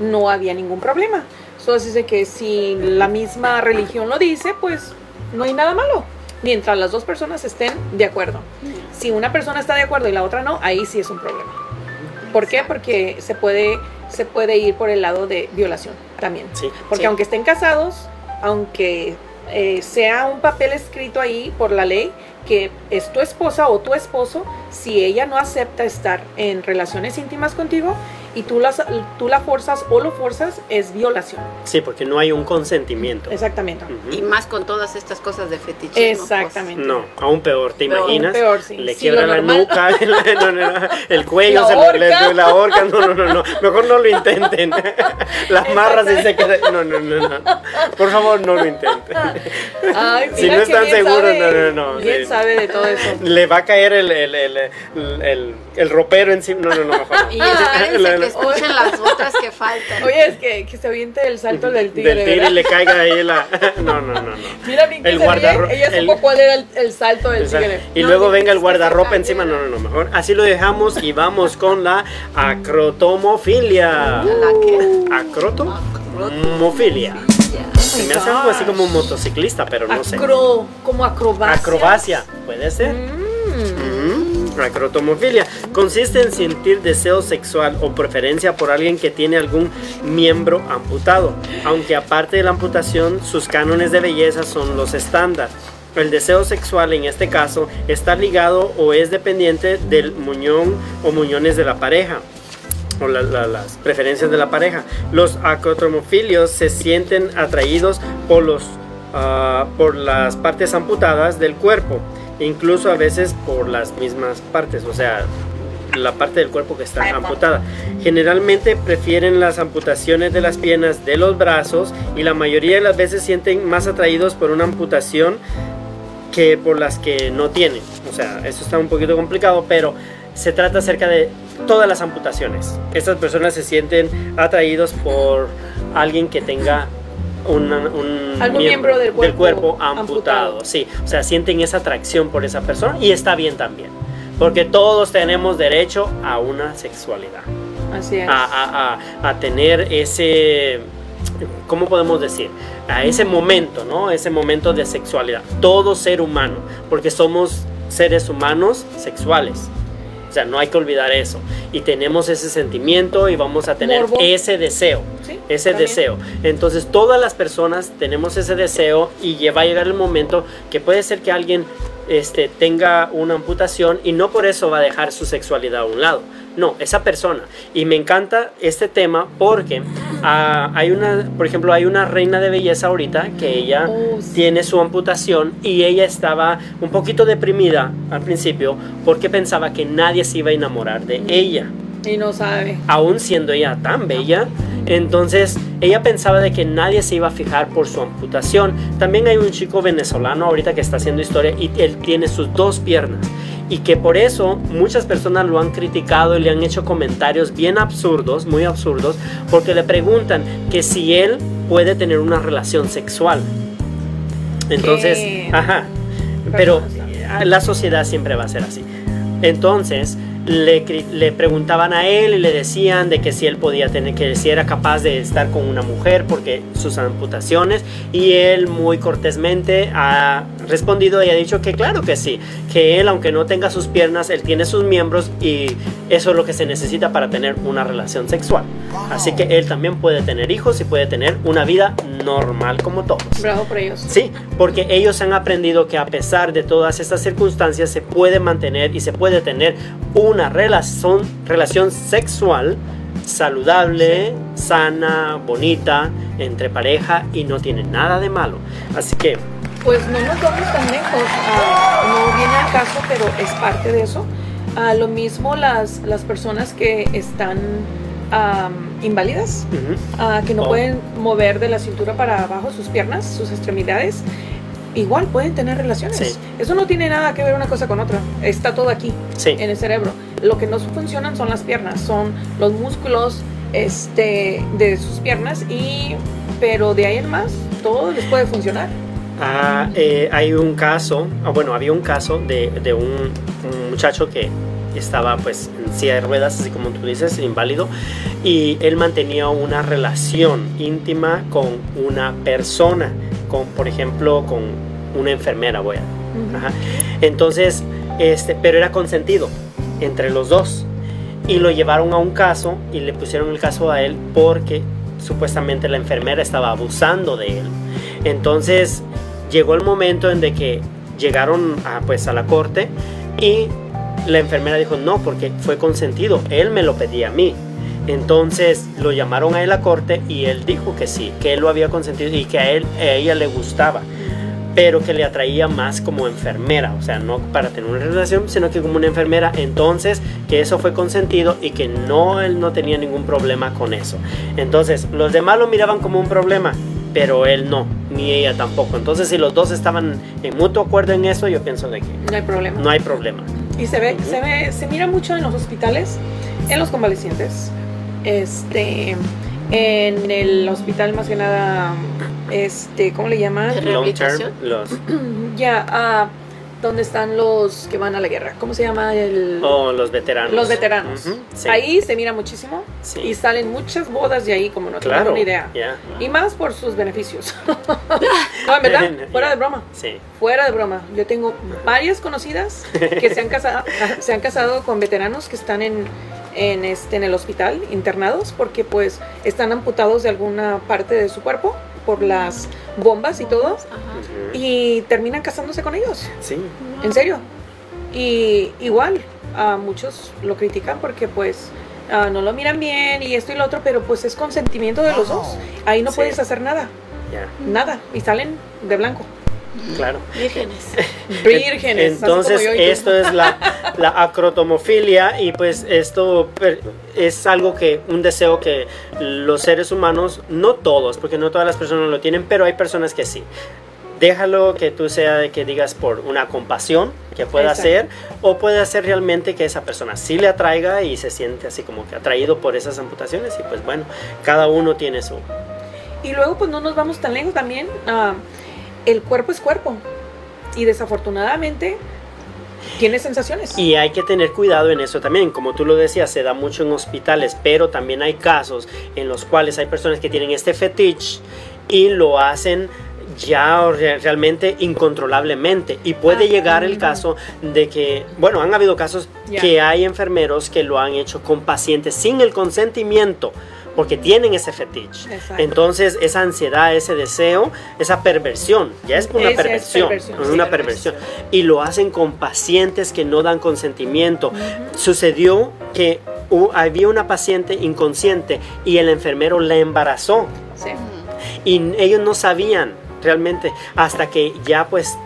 [SPEAKER 2] no había ningún problema. Entonces dice que si la misma religión lo dice, pues no hay nada malo. Mientras las dos personas estén de acuerdo. Si una persona está de acuerdo y la otra no, ahí sí es un problema. ¿Por qué? Porque se puede, se puede ir por el lado de violación también.
[SPEAKER 3] Sí.
[SPEAKER 2] Porque
[SPEAKER 1] Sí.
[SPEAKER 2] aunque estén casados, aunque eh, sea un papel escrito ahí por la ley, que es tu esposa o tu esposo, si ella no acepta estar en relaciones íntimas contigo y tú, las, tú la forzas o lo forzas, es violación.
[SPEAKER 3] Sí, porque no hay un consentimiento.
[SPEAKER 2] Exactamente.
[SPEAKER 3] Ujú.
[SPEAKER 1] Y más con todas estas cosas de fetichismo. pues.
[SPEAKER 2] Exactamente.
[SPEAKER 3] No, aún peor, ¿te
[SPEAKER 1] Peor,
[SPEAKER 3] imaginas?
[SPEAKER 2] peor, sí.
[SPEAKER 3] Le
[SPEAKER 2] Sí,
[SPEAKER 3] quiebra la
[SPEAKER 2] normal.
[SPEAKER 3] nuca, *laughs* el, no, no, no, el cuello,
[SPEAKER 2] La
[SPEAKER 3] se le- le-
[SPEAKER 2] horca.
[SPEAKER 3] la horca, no, no, no, no, mejor no lo intenten. *laughs* Las marras y se queda, no, no, no, no, por favor no lo intenten.
[SPEAKER 2] Ay,
[SPEAKER 3] Si no están seguros,
[SPEAKER 2] sabe,
[SPEAKER 3] no, no, no,
[SPEAKER 2] Bien
[SPEAKER 3] sí.
[SPEAKER 2] sabe de todo eso.
[SPEAKER 3] Le va a caer el, el, el, el, el- el ropero encima, no, no, no, mejor no.
[SPEAKER 1] Y *laughs* que escuchen las otras que faltan.
[SPEAKER 2] Oye, es que, que se aviente el salto del tigre.
[SPEAKER 3] del tigre
[SPEAKER 2] ¿verdad?
[SPEAKER 3] y le caiga ahí la... *laughs* *laughs* No, no, no, no.
[SPEAKER 2] Mira bien que
[SPEAKER 3] el
[SPEAKER 2] se
[SPEAKER 3] guardarro-
[SPEAKER 2] ríe, ella
[SPEAKER 3] el-
[SPEAKER 2] supo cuál era el, el salto del tigre.
[SPEAKER 3] y
[SPEAKER 1] No,
[SPEAKER 3] luego venga el guardarropa encima, no, no, no, mejor. Así lo dejamos y vamos con la acrotomofilia.
[SPEAKER 1] ¿La qué?
[SPEAKER 3] Acrotomofilia. Se me hace algo así como un motociclista, pero no sé.
[SPEAKER 2] Acro, como acrobacia.
[SPEAKER 3] Acrobacia, puede ser.
[SPEAKER 2] Mm.
[SPEAKER 3] Ujú. Acrotomofilia consiste en sentir deseo sexual o preferencia por alguien que tiene algún miembro amputado, aunque aparte de la amputación sus cánones de belleza son los estándar. El deseo sexual en este caso está ligado o es dependiente del muñón o muñones de la pareja o la- la- las preferencias de la pareja. Los acrotomofilios se sienten atraídos por, los, ah, por las partes amputadas del cuerpo, incluso a veces por las mismas partes, o sea, la parte del cuerpo que está amputada. Generalmente prefieren las amputaciones de las piernas, de los brazos y la mayoría de las veces sienten más atraídos por una amputación que por las que no tienen. O sea, eso está un poquito complicado, pero se trata acerca de todas las amputaciones. Estas personas se sienten atraídos por alguien que tenga una- un
[SPEAKER 2] Algún miembro del cuerpo
[SPEAKER 3] amputado.
[SPEAKER 2] amputado.
[SPEAKER 3] Sí, o sea, sienten esa atracción por esa persona y está bien también. Porque todos tenemos derecho a una sexualidad,
[SPEAKER 2] Así es.
[SPEAKER 3] a, a- a- a tener ese, ¿cómo podemos decir? A ese momento, ¿no? Ese momento de sexualidad. Todo ser humano, porque somos seres humanos sexuales. O sea, no hay que olvidar eso. Y tenemos ese sentimiento y vamos a tener
[SPEAKER 2] Morbo.
[SPEAKER 3] ese deseo.
[SPEAKER 2] Sí,
[SPEAKER 3] Ese
[SPEAKER 2] también.
[SPEAKER 3] deseo. Entonces, todas las personas tenemos ese deseo y va a llegar el momento que puede ser que alguien este, tenga una amputación y no por eso va a dejar su sexualidad a un lado. No, esa persona. Y me encanta este tema porque ah, hay una, por ejemplo, hay una reina de belleza ahorita que ella
[SPEAKER 2] Oh, sí.
[SPEAKER 3] tiene su amputación y ella estaba un poquito deprimida al principio porque pensaba que nadie se iba a enamorar de ella
[SPEAKER 2] Y no sabe.
[SPEAKER 3] aún siendo ella tan bella. Entonces ella pensaba de que nadie se iba a fijar por su amputación. También hay un chico venezolano ahorita que está haciendo historia y él tiene sus dos piernas. Y que por eso muchas personas lo han criticado y le han hecho comentarios bien absurdos, muy absurdos, porque le preguntan que si él puede tener una relación sexual. Entonces,
[SPEAKER 2] ¿Qué?
[SPEAKER 3] ajá. Pero la sociedad siempre va a ser así. Entonces, le, preguntaban a él y le decían de que si él podía tener, que si era capaz de estar con una mujer porque sus amputaciones y él muy cortésmente ha respondido y ha dicho que claro que sí, que él aunque no tenga sus piernas, él tiene sus miembros y eso es lo que se necesita para tener una relación sexual. Así que él también puede tener hijos y puede tener una vida normal como todos.
[SPEAKER 2] Bravo por ellos.
[SPEAKER 3] Sí, porque ellos han aprendido que a pesar de todas estas circunstancias se puede mantener y se puede tener una relación, relación sexual saludable, sana, bonita, entre pareja y no tiene nada de malo. Así que,
[SPEAKER 2] Pues no nos vamos tan lejos. ah, no viene al caso, pero es parte de eso. Ah, lo mismo las, las personas que están inválidas, ah, que no
[SPEAKER 3] Oh.
[SPEAKER 2] pueden mover de la cintura para abajo sus piernas, sus extremidades, igual pueden tener relaciones.
[SPEAKER 3] Sí.
[SPEAKER 2] Eso no tiene nada que ver una cosa con otra. Está todo aquí,
[SPEAKER 3] sí,
[SPEAKER 2] en el cerebro. Lo que no funcionan son las piernas, son los músculos este, de sus piernas y pero de ahí en más todo les puede funcionar.
[SPEAKER 3] Ah, eh, hay un caso, ah, bueno, había un caso de, de un, un muchacho que estaba pues en silla de ruedas, así como tú dices, inválido, y él mantenía una relación íntima con una persona, con, por ejemplo, con una enfermera, voy a... Ajá. Entonces, este, pero era consentido entre los dos. Y lo llevaron a un caso y le pusieron el caso a él porque supuestamente la enfermera estaba abusando de él. Entonces llegó el momento en de que llegaron a, pues, a la corte y la enfermera dijo no porque fue consentido, él me lo pedía a mí. Entonces lo llamaron a él a corte y él dijo que sí, que él lo había consentido y que a él ella le gustaba pero que le atraía más como enfermera, o sea, no para tener una relación, sino que como una enfermera, entonces que eso fue consentido y que no él no tenía ningún problema con eso. Entonces, los demás lo miraban como un problema, pero él no, ni ella tampoco. Entonces, si los dos estaban en mutuo acuerdo en eso, yo pienso de que
[SPEAKER 2] No hay problema.
[SPEAKER 3] no hay problema.
[SPEAKER 2] Y se ve, se ve, se mira mucho en los hospitales, en los convalecientes, este, en el hospital más que nada, este, ¿cómo le llaman?
[SPEAKER 3] Long term, los *clears throat*
[SPEAKER 2] Ya, ah, ¿dónde están los que van a la guerra? ¿Cómo se llama el?
[SPEAKER 3] o los veteranos.
[SPEAKER 2] Los veteranos.
[SPEAKER 3] Sí.
[SPEAKER 2] Ahí se mira muchísimo
[SPEAKER 3] Sí.
[SPEAKER 2] y salen muchas bodas de ahí, como no tengo
[SPEAKER 3] claro,
[SPEAKER 2] ni idea. Y más por sus beneficios. *laughs* no, en verdad, fuera de broma.
[SPEAKER 3] Sí.
[SPEAKER 2] Fuera de broma, yo tengo varias conocidas que se han casado, *laughs* se han casado con veteranos que están en, en, este, en el hospital internados porque pues están amputados de alguna parte de su cuerpo por las bombas y todo y terminan casándose con ellos,
[SPEAKER 3] Sí.
[SPEAKER 2] en serio. Y igual, a muchos lo critican porque pues ah, no lo miran bien y esto y lo otro, pero pues es consentimiento de los dos. Ahí no
[SPEAKER 3] Sí.
[SPEAKER 2] puedes hacer nada,
[SPEAKER 3] Ya,
[SPEAKER 2] nada, y salen de blanco.
[SPEAKER 3] Claro.
[SPEAKER 1] Vírgenes. *laughs*
[SPEAKER 2] Vírgenes.
[SPEAKER 3] Entonces, esto es la, la acrotomofilia y pues esto es algo que, un deseo que los seres humanos, no todos, porque no todas las personas lo tienen, pero hay personas que sí. Déjalo que tú sea de que digas por una compasión que pueda
[SPEAKER 2] Exacto.
[SPEAKER 3] ser o puede ser realmente que esa persona sí le atraiga y se siente así como que atraído por esas amputaciones y pues bueno, cada uno tiene su...
[SPEAKER 2] Y luego pues no nos vamos tan lejos también. ah, el cuerpo es cuerpo. Y desafortunadamente tiene sensaciones.
[SPEAKER 3] Y hay que tener cuidado en eso también, como tú lo decías, se da mucho en hospitales, pero también hay casos en los cuales hay personas que tienen este fetiche y lo hacen ya re- realmente incontrolablemente. Y puede
[SPEAKER 2] Ah,
[SPEAKER 3] llegar el caso de que, bueno, han habido casos que hay enfermeros que lo han hecho con pacientes sin el consentimiento porque tienen ese fetiche.
[SPEAKER 2] Exacto.
[SPEAKER 3] Entonces, esa ansiedad, ese deseo, esa perversión, ya es una
[SPEAKER 2] es
[SPEAKER 3] perversión,
[SPEAKER 2] perversión,
[SPEAKER 3] es
[SPEAKER 2] sí,
[SPEAKER 3] una
[SPEAKER 2] perversión.
[SPEAKER 3] perversión y lo hacen con pacientes que no dan consentimiento. Sucedió que había una paciente inconsciente y el enfermero la embarazó
[SPEAKER 2] Sí.
[SPEAKER 3] y ellos no sabían realmente hasta que ya pues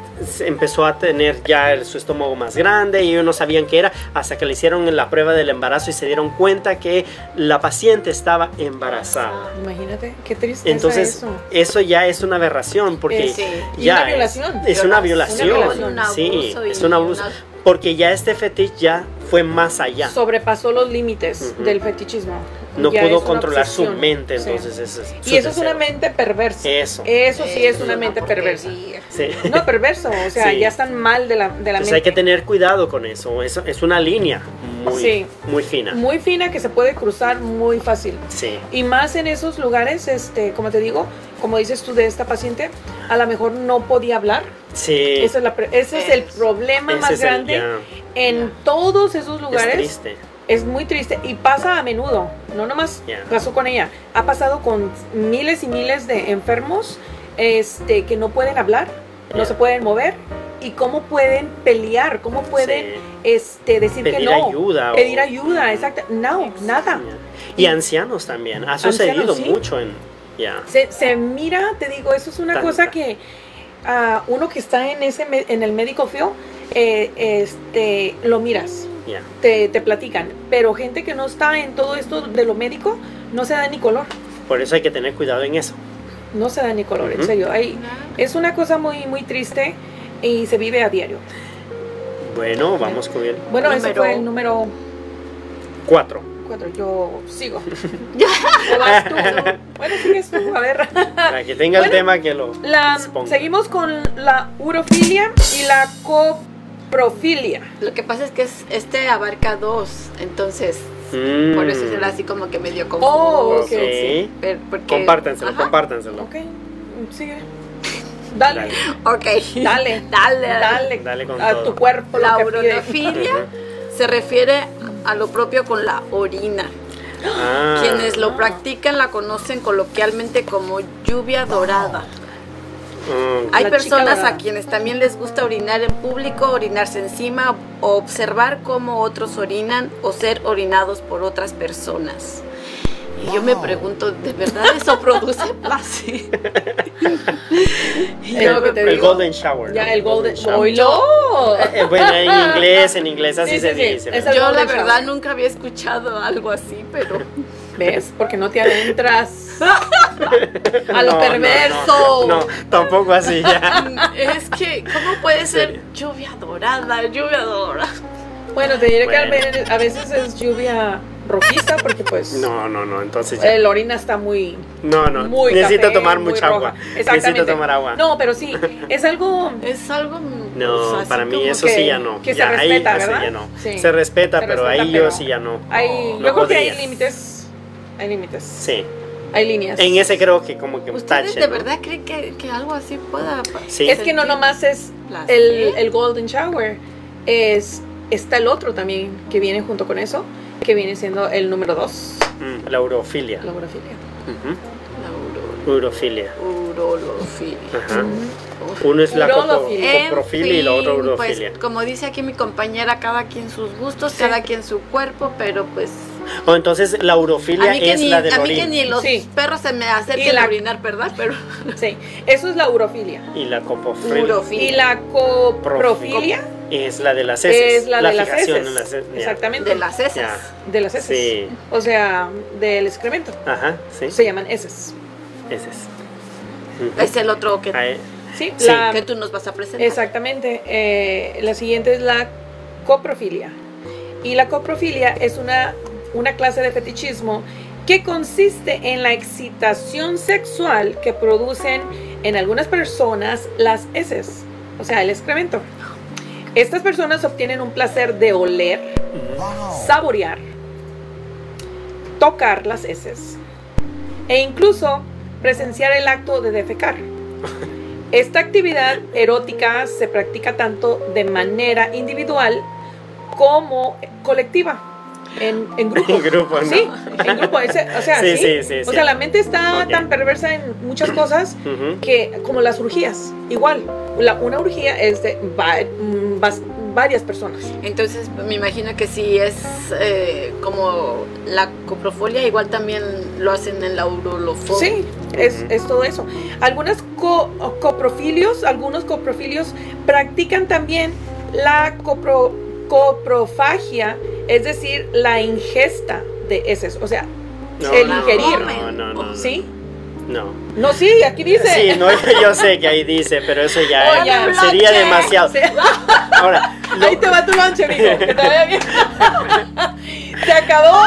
[SPEAKER 3] empezó a tener ya el- su estómago más grande y ellos no sabían qué era hasta que le hicieron la prueba del embarazo y se dieron cuenta que la paciente estaba embarazada.
[SPEAKER 2] Imagínate, qué triste
[SPEAKER 3] Entonces,
[SPEAKER 2] eso.
[SPEAKER 3] eso ya es una aberración porque
[SPEAKER 2] Eh,
[SPEAKER 1] sí.
[SPEAKER 3] Ya
[SPEAKER 2] una
[SPEAKER 3] es-
[SPEAKER 2] violación.
[SPEAKER 3] Es, una
[SPEAKER 1] Violación,
[SPEAKER 3] violación.
[SPEAKER 1] un abuso
[SPEAKER 3] sí, es un abuso.
[SPEAKER 1] una-
[SPEAKER 3] Porque ya este fetiche ya fue más allá.
[SPEAKER 2] Sobrepasó los límites del fetichismo.
[SPEAKER 3] No
[SPEAKER 2] Ya
[SPEAKER 3] pudo
[SPEAKER 2] es
[SPEAKER 3] controlar su mente,
[SPEAKER 2] Sí.
[SPEAKER 3] entonces eso es su
[SPEAKER 2] Y eso es una mente perversa.
[SPEAKER 3] Eso.
[SPEAKER 2] Eso sí es una mente perversa.
[SPEAKER 3] Sí.
[SPEAKER 2] No, perverso, o sea,
[SPEAKER 3] Sí.
[SPEAKER 2] ya están mal de la, de la
[SPEAKER 3] Entonces
[SPEAKER 2] mente.
[SPEAKER 3] hay que tener cuidado con eso. Eso es una línea muy,
[SPEAKER 2] Sí.
[SPEAKER 3] muy fina.
[SPEAKER 2] Muy fina que se puede cruzar muy fácil.
[SPEAKER 3] Sí.
[SPEAKER 2] Y más en esos lugares, este, como te digo, como dices tú de esta paciente, a lo mejor no podía hablar.
[SPEAKER 3] Sí.
[SPEAKER 2] Esa es la ese es el
[SPEAKER 1] Es-
[SPEAKER 2] problema
[SPEAKER 3] Ese
[SPEAKER 2] más
[SPEAKER 3] es el-
[SPEAKER 2] grande en todos esos
[SPEAKER 3] es
[SPEAKER 2] lugares.
[SPEAKER 3] triste.
[SPEAKER 2] Es muy triste y pasa a menudo, no nomás
[SPEAKER 3] Ya.
[SPEAKER 2] pasó con ella, ha pasado con miles y miles de enfermos este, que no pueden hablar, no se pueden mover y cómo pueden pelear, cómo pueden
[SPEAKER 3] Sí.
[SPEAKER 2] este, decir que no,
[SPEAKER 3] ayuda o-
[SPEAKER 2] pedir ayuda, exacto, no, nada.
[SPEAKER 3] Y ancianos también. Ha sucedido
[SPEAKER 2] sí.
[SPEAKER 3] mucho en.
[SPEAKER 2] Se, se mira, te digo, eso es una
[SPEAKER 3] Tanta.
[SPEAKER 2] cosa que ah, uno que está en ese en el médico field, eh, este, lo miras.
[SPEAKER 3] Ya.
[SPEAKER 2] te, te platican, pero gente que no está en todo esto de lo médico no se da ni color,
[SPEAKER 3] Por eso hay que tener cuidado en eso.
[SPEAKER 2] no se da ni color, en
[SPEAKER 3] Ujú.
[SPEAKER 2] serio. Hay, es una cosa muy, muy triste y se vive a diario.
[SPEAKER 3] Bueno, vamos con el
[SPEAKER 2] Bueno, ese
[SPEAKER 1] Número-
[SPEAKER 2] fue el número
[SPEAKER 3] 4.
[SPEAKER 2] 4, yo sigo. *laughs* ¿O vas tú? Bueno, sigues tú, a ver.
[SPEAKER 3] Para que tenga el
[SPEAKER 2] Bueno,
[SPEAKER 3] tema que lo
[SPEAKER 2] La,
[SPEAKER 3] exponga.
[SPEAKER 2] seguimos con la urofilia y la coprofilia.
[SPEAKER 1] Lo que pasa es que es- este abarca dos, entonces
[SPEAKER 3] Mm.
[SPEAKER 1] por eso será así como que medio confuso.
[SPEAKER 2] Oh, ok.
[SPEAKER 1] Pero- porque-
[SPEAKER 3] Compártanselo,
[SPEAKER 1] Ajá.
[SPEAKER 3] compártanselo.
[SPEAKER 2] Ok, sigue. Dale,
[SPEAKER 3] Dale.
[SPEAKER 1] Ok.
[SPEAKER 2] dale, *laughs*
[SPEAKER 1] Dale,
[SPEAKER 2] dale,
[SPEAKER 3] Dale con
[SPEAKER 2] a
[SPEAKER 3] todo.
[SPEAKER 2] tu cuerpo.
[SPEAKER 1] La urofilia se refiere a lo propio con la orina.
[SPEAKER 3] Ah.
[SPEAKER 1] Quienes lo practican la conocen coloquialmente como lluvia dorada.
[SPEAKER 3] Mm,
[SPEAKER 1] Hay
[SPEAKER 2] La
[SPEAKER 1] personas a quienes también les gusta orinar en público, orinarse encima, o observar cómo otros orinan o ser orinados por otras personas. Y yo me pregunto, ¿de verdad eso *laughs* produce placer? *laughs*
[SPEAKER 2] Que te
[SPEAKER 3] el
[SPEAKER 2] digo.
[SPEAKER 3] Golden Shower.
[SPEAKER 2] Ya,
[SPEAKER 3] ¿no?
[SPEAKER 2] el Golden
[SPEAKER 3] Shower.
[SPEAKER 2] ¡Oilo!
[SPEAKER 3] Eh, bueno, en inglés, en inglés así
[SPEAKER 2] Sí,
[SPEAKER 3] se
[SPEAKER 2] sí,
[SPEAKER 3] dice.
[SPEAKER 1] Yo la verdad
[SPEAKER 2] shower.
[SPEAKER 1] nunca había escuchado algo así, pero *laughs*
[SPEAKER 2] ¿Ves? *laughs* Porque no te adentras *laughs* a lo
[SPEAKER 3] No, no,
[SPEAKER 2] perverso.
[SPEAKER 3] No, no, tampoco así ya. *laughs*
[SPEAKER 1] es que ¿cómo puede ser lluvia dorada, lluvia dorada?
[SPEAKER 2] Bueno, te diré que
[SPEAKER 3] Bueno.
[SPEAKER 2] ver- a veces es lluvia rojiza porque pues
[SPEAKER 3] No, no, no, entonces ya.
[SPEAKER 2] el orina está muy
[SPEAKER 3] No, no,
[SPEAKER 2] muy
[SPEAKER 3] necesito
[SPEAKER 2] café,
[SPEAKER 3] tomar
[SPEAKER 2] muy
[SPEAKER 3] mucha
[SPEAKER 2] roja.
[SPEAKER 3] agua.
[SPEAKER 2] Exactamente.
[SPEAKER 3] Necesito tomar agua.
[SPEAKER 2] No, pero sí, es algo
[SPEAKER 1] Es algo
[SPEAKER 3] No,
[SPEAKER 1] o sea, así
[SPEAKER 3] para mí eso
[SPEAKER 2] que-
[SPEAKER 3] sí ya no.
[SPEAKER 2] que se
[SPEAKER 3] ya, ahí
[SPEAKER 2] respeta,
[SPEAKER 3] eso
[SPEAKER 2] ¿verdad?
[SPEAKER 3] ya no.
[SPEAKER 2] Sí.
[SPEAKER 3] Se respeta,
[SPEAKER 2] Se
[SPEAKER 3] pero
[SPEAKER 2] respeta,
[SPEAKER 3] ahí
[SPEAKER 2] pero
[SPEAKER 3] yo sí ya no. no
[SPEAKER 2] yo creo que hay límites. Hay límites.
[SPEAKER 3] Sí.
[SPEAKER 2] Hay líneas.
[SPEAKER 3] En ese creo que como que
[SPEAKER 1] ¿Ustedes
[SPEAKER 3] tache,
[SPEAKER 1] de
[SPEAKER 3] ¿no?
[SPEAKER 1] verdad creen que, que algo así pueda
[SPEAKER 3] Sí.
[SPEAKER 2] Es que no nomás es el, el golden shower, es está el otro también que viene junto con eso, que viene siendo el número dos,
[SPEAKER 3] Mm, la urofilia.
[SPEAKER 2] la urofilia.
[SPEAKER 1] La
[SPEAKER 3] Urofilia.
[SPEAKER 1] uro- urolofilia.
[SPEAKER 3] Ajá. Uno es la copo- coprofilia y la otra
[SPEAKER 1] fin,
[SPEAKER 3] urofilia.
[SPEAKER 1] Pues, como dice aquí mi compañera, cada quien sus gustos,
[SPEAKER 2] Sí.
[SPEAKER 1] cada quien su cuerpo, pero pues
[SPEAKER 3] O entonces la
[SPEAKER 1] a
[SPEAKER 3] urofilia
[SPEAKER 1] mí, que
[SPEAKER 3] es
[SPEAKER 1] ni,
[SPEAKER 3] la del
[SPEAKER 1] a mí que ni los
[SPEAKER 2] Sí.
[SPEAKER 1] perros se me acerquen
[SPEAKER 2] la-
[SPEAKER 1] a orinar, ¿verdad? Pero *laughs*
[SPEAKER 2] Sí, eso es la urofilia.
[SPEAKER 3] Y la copofilia
[SPEAKER 1] urofilia.
[SPEAKER 2] Y la coprofilia
[SPEAKER 3] es la de las heces.
[SPEAKER 2] es la, de las heces.
[SPEAKER 3] las.
[SPEAKER 2] Exactamente.
[SPEAKER 1] de las heces.
[SPEAKER 3] Ya.
[SPEAKER 2] De las heces.
[SPEAKER 3] Sí.
[SPEAKER 2] O sea, del excremento.
[SPEAKER 3] Ajá, sí.
[SPEAKER 2] Se llaman heces.
[SPEAKER 3] Heces.
[SPEAKER 1] Es el otro que,
[SPEAKER 3] Ahí-
[SPEAKER 2] Sí,
[SPEAKER 3] Sí.
[SPEAKER 2] la-
[SPEAKER 1] que tú nos vas a presentar.
[SPEAKER 2] Exactamente. Eh, la siguiente es la coprofilia. Y la coprofilia es una, una clase de fetichismo que consiste en la excitación sexual que producen en algunas personas las heces, o sea, el excremento. Estas personas obtienen un placer de oler, saborear, tocar las heces e incluso presenciar el acto de defecar. Esta actividad erótica se practica tanto de manera individual como colectiva, en, en grupo.
[SPEAKER 3] En grupo, ¿no?
[SPEAKER 2] Sí, en grupo. ese- o sea,
[SPEAKER 3] Sí,
[SPEAKER 2] sí,
[SPEAKER 3] sí, sí,
[SPEAKER 2] O
[SPEAKER 3] sí.
[SPEAKER 2] sea, la mente está tan perversa en muchas cosas que como las urgías, igual. La, una urgía es de va- mm, varias personas.
[SPEAKER 1] Entonces me imagino que si es eh, como la coprofilia, igual también lo hacen en la urolofolia.
[SPEAKER 2] Sí, es, es todo eso. Algunas co- coprofilios, algunos coprofilios practican también la copro- coprofagia, es decir, la ingesta de heces, o sea,
[SPEAKER 3] No,
[SPEAKER 2] el
[SPEAKER 3] no,
[SPEAKER 2] ingerir.
[SPEAKER 3] No, no, no. no.
[SPEAKER 2] ¿Sí?
[SPEAKER 3] No.
[SPEAKER 2] No, sí, aquí dice.
[SPEAKER 3] Sí, no, yo sé que ahí dice, pero eso ya
[SPEAKER 2] Oh, ya.
[SPEAKER 3] sería demasiado.
[SPEAKER 2] Sí.
[SPEAKER 3] Ahora, lo-
[SPEAKER 2] Ahí te va tu lonche, mijo. Que te vaya bien. *laughs* Se acabó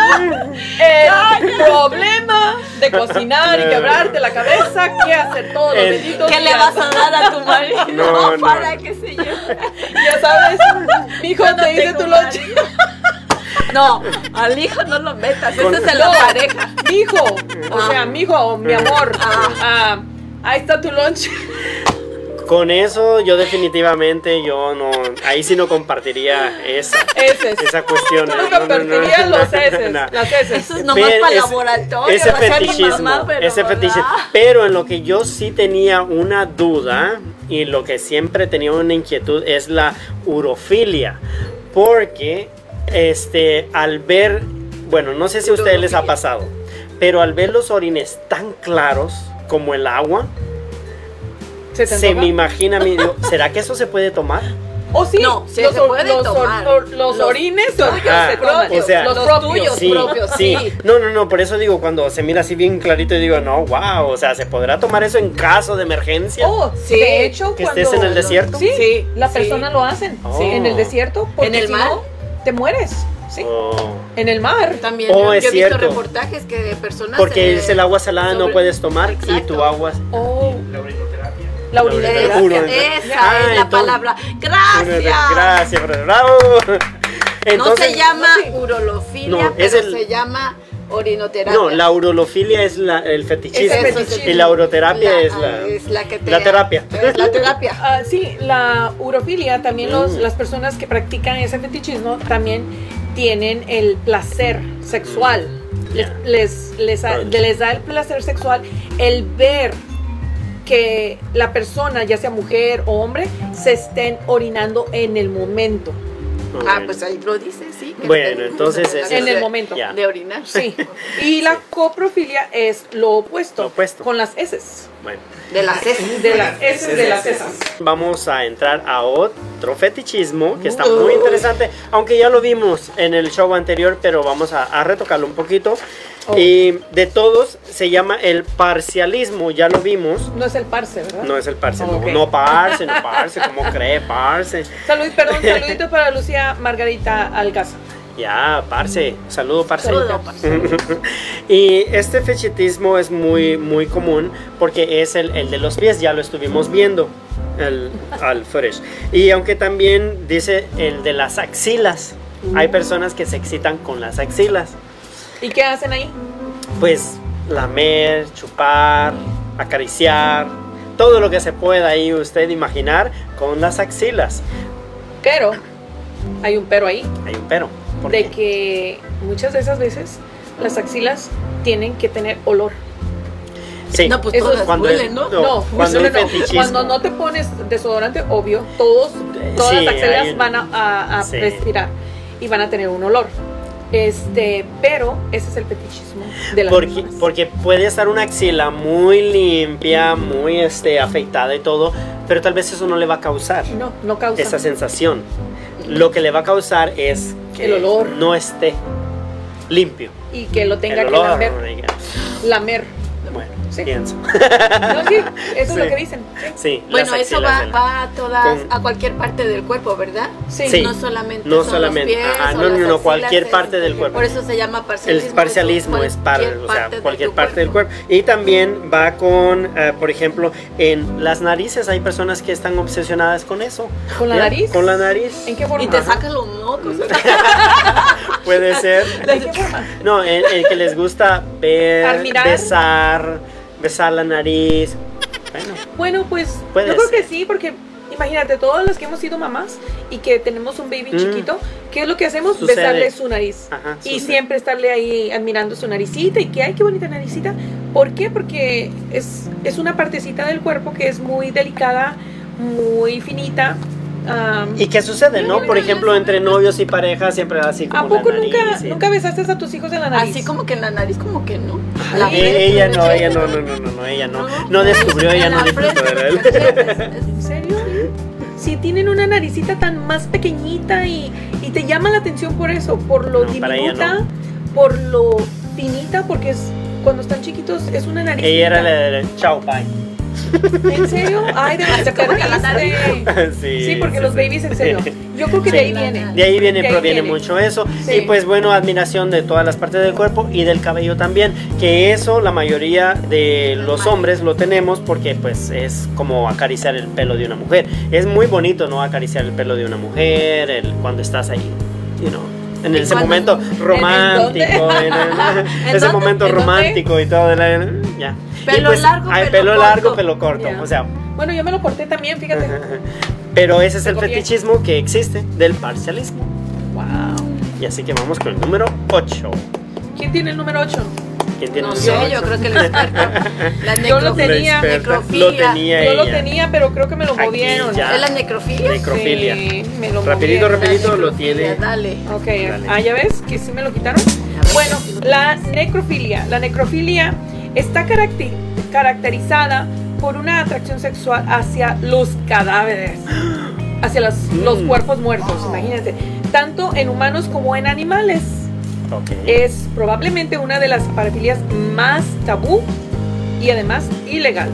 [SPEAKER 2] el problema de cocinar y quebrarte la cabeza. ¿Qué hacer todos los
[SPEAKER 3] El-
[SPEAKER 2] benditos
[SPEAKER 1] ¿Qué le vas a dar a tu marido *laughs*
[SPEAKER 3] No, no.
[SPEAKER 1] para que se lleve?
[SPEAKER 2] Ya sabes, *laughs*
[SPEAKER 1] Yo no
[SPEAKER 2] te hice
[SPEAKER 1] tengo
[SPEAKER 2] tu lonche.
[SPEAKER 1] No, al hijo no lo metas, ese es en la
[SPEAKER 2] No.
[SPEAKER 1] pareja.
[SPEAKER 2] Mijo, o
[SPEAKER 1] Ah.
[SPEAKER 2] sea, mijo, mi amor.
[SPEAKER 1] Ah.
[SPEAKER 2] ah, ahí está tu lonche.
[SPEAKER 3] Con eso yo definitivamente yo no, ahí sí no compartiría esa, esa cuestión.
[SPEAKER 2] Tú
[SPEAKER 3] No,
[SPEAKER 2] no
[SPEAKER 3] no, no,
[SPEAKER 2] los
[SPEAKER 3] no,
[SPEAKER 2] heces,
[SPEAKER 3] no.
[SPEAKER 2] las heces.
[SPEAKER 1] Eso es nomás para
[SPEAKER 3] es-
[SPEAKER 1] laboratorio.
[SPEAKER 3] Ese fetichismo,
[SPEAKER 1] mamá, pero
[SPEAKER 3] ese fetichismo. Pero en lo que yo sí tenía una duda y lo que siempre tenía una inquietud es la urofilia. Porque este, al ver, bueno, no sé si a ustedes les ha pasado, pero al ver los orines tan claros como el agua,
[SPEAKER 2] ¿Se te
[SPEAKER 3] se
[SPEAKER 2] antoja?
[SPEAKER 3] me imagina, a mí, digo, ¿será que eso se puede tomar?
[SPEAKER 2] O sí,
[SPEAKER 1] No, sí
[SPEAKER 2] los,
[SPEAKER 1] se puede
[SPEAKER 2] los,
[SPEAKER 1] tomar.
[SPEAKER 2] or- los
[SPEAKER 1] Los
[SPEAKER 2] orines
[SPEAKER 1] tuyos
[SPEAKER 2] se toman.
[SPEAKER 3] propios, o sea,
[SPEAKER 2] los
[SPEAKER 1] los
[SPEAKER 2] propios.
[SPEAKER 1] tuyos.
[SPEAKER 3] Sí,
[SPEAKER 1] propios,
[SPEAKER 3] sí.
[SPEAKER 1] sí.
[SPEAKER 3] No, no, no, por eso digo, cuando se mira así bien clarito, yo digo, no, wow, o sea, ¿se podrá tomar eso en caso de emergencia?
[SPEAKER 2] Oh,
[SPEAKER 1] Sí.
[SPEAKER 2] de hecho,
[SPEAKER 3] Que
[SPEAKER 2] cuando
[SPEAKER 3] estés en el desierto.
[SPEAKER 2] Sí,
[SPEAKER 1] Sí,
[SPEAKER 2] la
[SPEAKER 1] sí.
[SPEAKER 2] persona lo hacen
[SPEAKER 3] Oh.
[SPEAKER 2] en el desierto porque
[SPEAKER 1] ¿En el
[SPEAKER 2] si
[SPEAKER 1] mar?
[SPEAKER 2] no, te mueres. Sí,
[SPEAKER 3] Oh.
[SPEAKER 2] en el mar.
[SPEAKER 1] También
[SPEAKER 3] Oh,
[SPEAKER 1] yo,
[SPEAKER 3] es
[SPEAKER 1] yo he visto
[SPEAKER 3] cierto.
[SPEAKER 1] reportajes que de personas.
[SPEAKER 3] Porque
[SPEAKER 1] eh,
[SPEAKER 3] es el agua salada, no puedes tomar y tu agua...
[SPEAKER 2] Oh,
[SPEAKER 4] La urinoterapia.
[SPEAKER 2] la
[SPEAKER 3] La
[SPEAKER 2] urinoterapia.
[SPEAKER 3] Uro-
[SPEAKER 1] Esa,
[SPEAKER 3] Ah,
[SPEAKER 1] es la
[SPEAKER 3] entonces-
[SPEAKER 1] palabra. Gracias.
[SPEAKER 3] Gracias, brother. bravo.
[SPEAKER 1] no se llama urolofilia,
[SPEAKER 3] No,
[SPEAKER 1] pero
[SPEAKER 3] el-
[SPEAKER 1] se llama orinoterapia.
[SPEAKER 3] No, la urolofilia es la, el fetichismo.
[SPEAKER 2] Es el
[SPEAKER 1] Eso es
[SPEAKER 2] fetichismo.
[SPEAKER 3] Y la uroterapia
[SPEAKER 1] La-
[SPEAKER 3] es la...
[SPEAKER 1] es la que te-
[SPEAKER 3] la terapia.
[SPEAKER 1] es la *laughs* terapia.
[SPEAKER 2] Ah, sí, la urofilia, también los,
[SPEAKER 3] Mm.
[SPEAKER 2] las personas que practican ese fetichismo también tienen el placer sexual. Les, les, les, les da el placer sexual el ver que la persona, ya sea mujer o hombre, se estén orinando en el momento.
[SPEAKER 1] Ah,
[SPEAKER 3] bueno.
[SPEAKER 1] pues ahí lo dice, sí. que
[SPEAKER 3] Bueno, entonces ese
[SPEAKER 2] En el
[SPEAKER 1] de-
[SPEAKER 2] momento.
[SPEAKER 1] De orinar.
[SPEAKER 2] Sí. *laughs* Y la coprofilia es lo opuesto,
[SPEAKER 3] Lo opuesto.
[SPEAKER 2] con las heces.
[SPEAKER 3] Bueno,
[SPEAKER 1] De las heces.
[SPEAKER 2] De las heces de las heces.
[SPEAKER 3] vamos a entrar a otro fetichismo que está
[SPEAKER 1] Uh.
[SPEAKER 3] muy interesante, aunque ya lo vimos en el show anterior, pero vamos a, a retocarlo un poquito.
[SPEAKER 2] Oh.
[SPEAKER 3] Y de todos se llama el parcialismo, ya lo vimos.
[SPEAKER 2] No es el parce, ¿verdad?
[SPEAKER 3] No es el parce, no,
[SPEAKER 2] Ok.
[SPEAKER 3] no parce, no parce, ¿cómo cree parce?
[SPEAKER 2] Salud, perdón, *laughs* saluditos para Lucía Margarita Algaza.
[SPEAKER 3] Ya, parce, saludo parce.
[SPEAKER 1] Saludo, *laughs*
[SPEAKER 3] Y este fechitismo es muy, muy común porque es el, el de los pies, ya lo estuvimos viendo el, al footage. Y aunque también dice el de las axilas, hay personas que se excitan con las axilas.
[SPEAKER 2] ¿Y qué hacen ahí?
[SPEAKER 3] Pues lamer, chupar, acariciar, todo lo que se pueda ahí usted imaginar con las axilas.
[SPEAKER 2] Pero, hay un pero ahí,
[SPEAKER 3] Hay un pero. ¿Por
[SPEAKER 2] de
[SPEAKER 3] qué?
[SPEAKER 2] que muchas de esas veces las axilas tienen que tener olor.
[SPEAKER 3] Sí.
[SPEAKER 1] No, pues
[SPEAKER 2] Eso
[SPEAKER 1] todas
[SPEAKER 3] cuando
[SPEAKER 1] huelen,
[SPEAKER 3] es-
[SPEAKER 1] ¿no?
[SPEAKER 3] no.
[SPEAKER 2] No,
[SPEAKER 3] cuando
[SPEAKER 2] no,
[SPEAKER 3] hay
[SPEAKER 2] no, no.
[SPEAKER 3] fetichismo.
[SPEAKER 2] Cuando no te pones desodorante, obvio, todos, todas
[SPEAKER 3] Sí,
[SPEAKER 2] las axilas
[SPEAKER 3] un-
[SPEAKER 2] van a, a- a
[SPEAKER 3] Sí.
[SPEAKER 2] respirar y van a tener un olor. Este, pero ese es el fetichismo de las
[SPEAKER 3] Porque,
[SPEAKER 2] personas.
[SPEAKER 3] porque puede estar una axila muy limpia, muy este, afeitada y todo, pero tal vez eso no le va a causar
[SPEAKER 2] no, no causa.
[SPEAKER 3] esa sensación. Lo que le va a causar es que
[SPEAKER 2] El olor.
[SPEAKER 3] no esté limpio.
[SPEAKER 2] y que lo tenga
[SPEAKER 3] El
[SPEAKER 2] que
[SPEAKER 3] olor,
[SPEAKER 2] lamer. lamer. Sí.
[SPEAKER 3] pienso. *laughs*
[SPEAKER 2] No, sí, eso es lo que dicen. sí.
[SPEAKER 3] Sí,
[SPEAKER 1] Bueno, eso va,
[SPEAKER 3] del-
[SPEAKER 1] va a todas,
[SPEAKER 3] Con-
[SPEAKER 1] a cualquier parte del cuerpo, ¿verdad?
[SPEAKER 2] Sí.
[SPEAKER 3] Sí.
[SPEAKER 1] No solamente
[SPEAKER 3] No
[SPEAKER 1] son los
[SPEAKER 3] solamente,
[SPEAKER 1] pies
[SPEAKER 3] ajá,
[SPEAKER 1] o
[SPEAKER 3] no, no, no, cualquier parte del cuerpo.
[SPEAKER 1] Por eso se llama
[SPEAKER 3] El
[SPEAKER 1] parcialismo.
[SPEAKER 3] parcialismo es para,
[SPEAKER 1] cualquier
[SPEAKER 3] o sea,
[SPEAKER 1] parte de
[SPEAKER 3] cualquier parte del cuerpo. Y también va con, eh, por ejemplo, en las narices. Hay personas que están obsesionadas con eso.
[SPEAKER 2] ¿Con la
[SPEAKER 3] ¿Ya?
[SPEAKER 2] nariz?
[SPEAKER 3] Con la nariz.
[SPEAKER 2] ¿En qué forma?
[SPEAKER 1] Y te sacan los mocos. *laughs*
[SPEAKER 3] Puede ser.
[SPEAKER 2] ¿En qué forma?
[SPEAKER 3] No, el, el que les gusta ver, besar, besar la nariz. Bueno,
[SPEAKER 2] Bueno, pues yo creo que sí, porque imagínate, todas las que hemos sido mamás y que tenemos un baby
[SPEAKER 3] Mm.
[SPEAKER 2] chiquito, ¿qué es lo que hacemos?
[SPEAKER 3] Sucede.
[SPEAKER 2] Besarle su nariz.
[SPEAKER 3] ajá.
[SPEAKER 2] Y
[SPEAKER 3] sucede.
[SPEAKER 2] siempre estarle ahí admirando su naricita y que, ay, qué bonita naricita. ¿Por qué? Porque es, es una partecita del cuerpo que es muy delicada, muy finita, am,
[SPEAKER 3] ¿Y qué sucede, no? Por ejemplo, entre novios y parejas siempre así como
[SPEAKER 2] ¿A poco
[SPEAKER 3] la nariz,
[SPEAKER 2] nunca,
[SPEAKER 3] sí.
[SPEAKER 2] nunca besaste a tus hijos en la nariz?
[SPEAKER 1] Así como que en la nariz, como que no. La
[SPEAKER 3] Eh,
[SPEAKER 1] frente,
[SPEAKER 3] ella no, ella no, no, no, no, no, ella no.
[SPEAKER 1] No,
[SPEAKER 3] No descubrió, ella no
[SPEAKER 1] la
[SPEAKER 3] disfrutó
[SPEAKER 1] frente,
[SPEAKER 3] de él.
[SPEAKER 1] cachetes.
[SPEAKER 2] ¿En serio? Si tienen una naricita tan más pequeñita y, y te llama la atención por eso, por lo
[SPEAKER 3] No,
[SPEAKER 2] diminuta,
[SPEAKER 3] no.
[SPEAKER 2] por lo finita, porque es cuando están chiquitos es una nariz.
[SPEAKER 3] Ella era la de chao, bye.
[SPEAKER 2] ¿En serio? Ay, de verdad.
[SPEAKER 1] nariz. *laughs*
[SPEAKER 3] sí,
[SPEAKER 2] Sí, porque
[SPEAKER 3] sí,
[SPEAKER 2] los
[SPEAKER 3] sí.
[SPEAKER 2] babies, en serio. Yo creo que de ahí viene.
[SPEAKER 3] De ahí viene,
[SPEAKER 2] De ahí
[SPEAKER 3] proviene
[SPEAKER 2] viene.
[SPEAKER 3] mucho eso.
[SPEAKER 2] Sí.
[SPEAKER 3] Y pues bueno, admiración de todas las partes del cuerpo y del cabello también. Que eso la mayoría de los hombres lo tenemos porque pues es como acariciar el pelo de una mujer. Es muy bonito, ¿no? Acariciar el pelo de una mujer el, cuando estás ahí, you know, En ese momento romántico, en, el- *laughs*
[SPEAKER 1] ¿En
[SPEAKER 3] ese momento romántico y todo, la- ya.
[SPEAKER 1] Pelo
[SPEAKER 3] pues,
[SPEAKER 1] largo,
[SPEAKER 3] ay,
[SPEAKER 1] pelo
[SPEAKER 3] pelo largo,
[SPEAKER 1] corto.
[SPEAKER 3] pelo corto,
[SPEAKER 2] Ya.
[SPEAKER 3] o sea,
[SPEAKER 2] Bueno, yo me lo corté también, fíjate. *laughs*
[SPEAKER 3] pero ese es el
[SPEAKER 2] copié.
[SPEAKER 3] fetichismo que existe del parcialismo.
[SPEAKER 2] Wow.
[SPEAKER 3] Y así que vamos con el número 8.
[SPEAKER 2] ¿Quién tiene el número 8?
[SPEAKER 3] ¿Quién tiene
[SPEAKER 1] No
[SPEAKER 3] el
[SPEAKER 1] sé, yo
[SPEAKER 3] ocho?
[SPEAKER 1] creo que el experto. *laughs* La
[SPEAKER 2] Yo lo tenía.
[SPEAKER 3] La experta.
[SPEAKER 1] necrofilia.
[SPEAKER 3] Lo tenía
[SPEAKER 2] Yo lo tenía, pero creo que me lo
[SPEAKER 3] Aquí
[SPEAKER 2] movieron.
[SPEAKER 3] ya.
[SPEAKER 1] ¿Es la necrofilia?
[SPEAKER 3] Necrofilia.
[SPEAKER 2] Sí, me lo
[SPEAKER 3] Rapidito,
[SPEAKER 2] movieron.
[SPEAKER 3] rapidito lo tiene.
[SPEAKER 1] Dale.
[SPEAKER 2] Ok,
[SPEAKER 3] Dale.
[SPEAKER 2] ah, ya ves que sí me lo quitaron. Bueno, la necrofilia. La necrofilia está caracti- caracterizada por una atracción sexual hacia los cadáveres, hacia los, los
[SPEAKER 3] Mm.
[SPEAKER 2] cuerpos muertos, imagínense, tanto en humanos como en animales.
[SPEAKER 3] Ok.
[SPEAKER 2] Es probablemente una de las parafilias más tabú y además ilegal.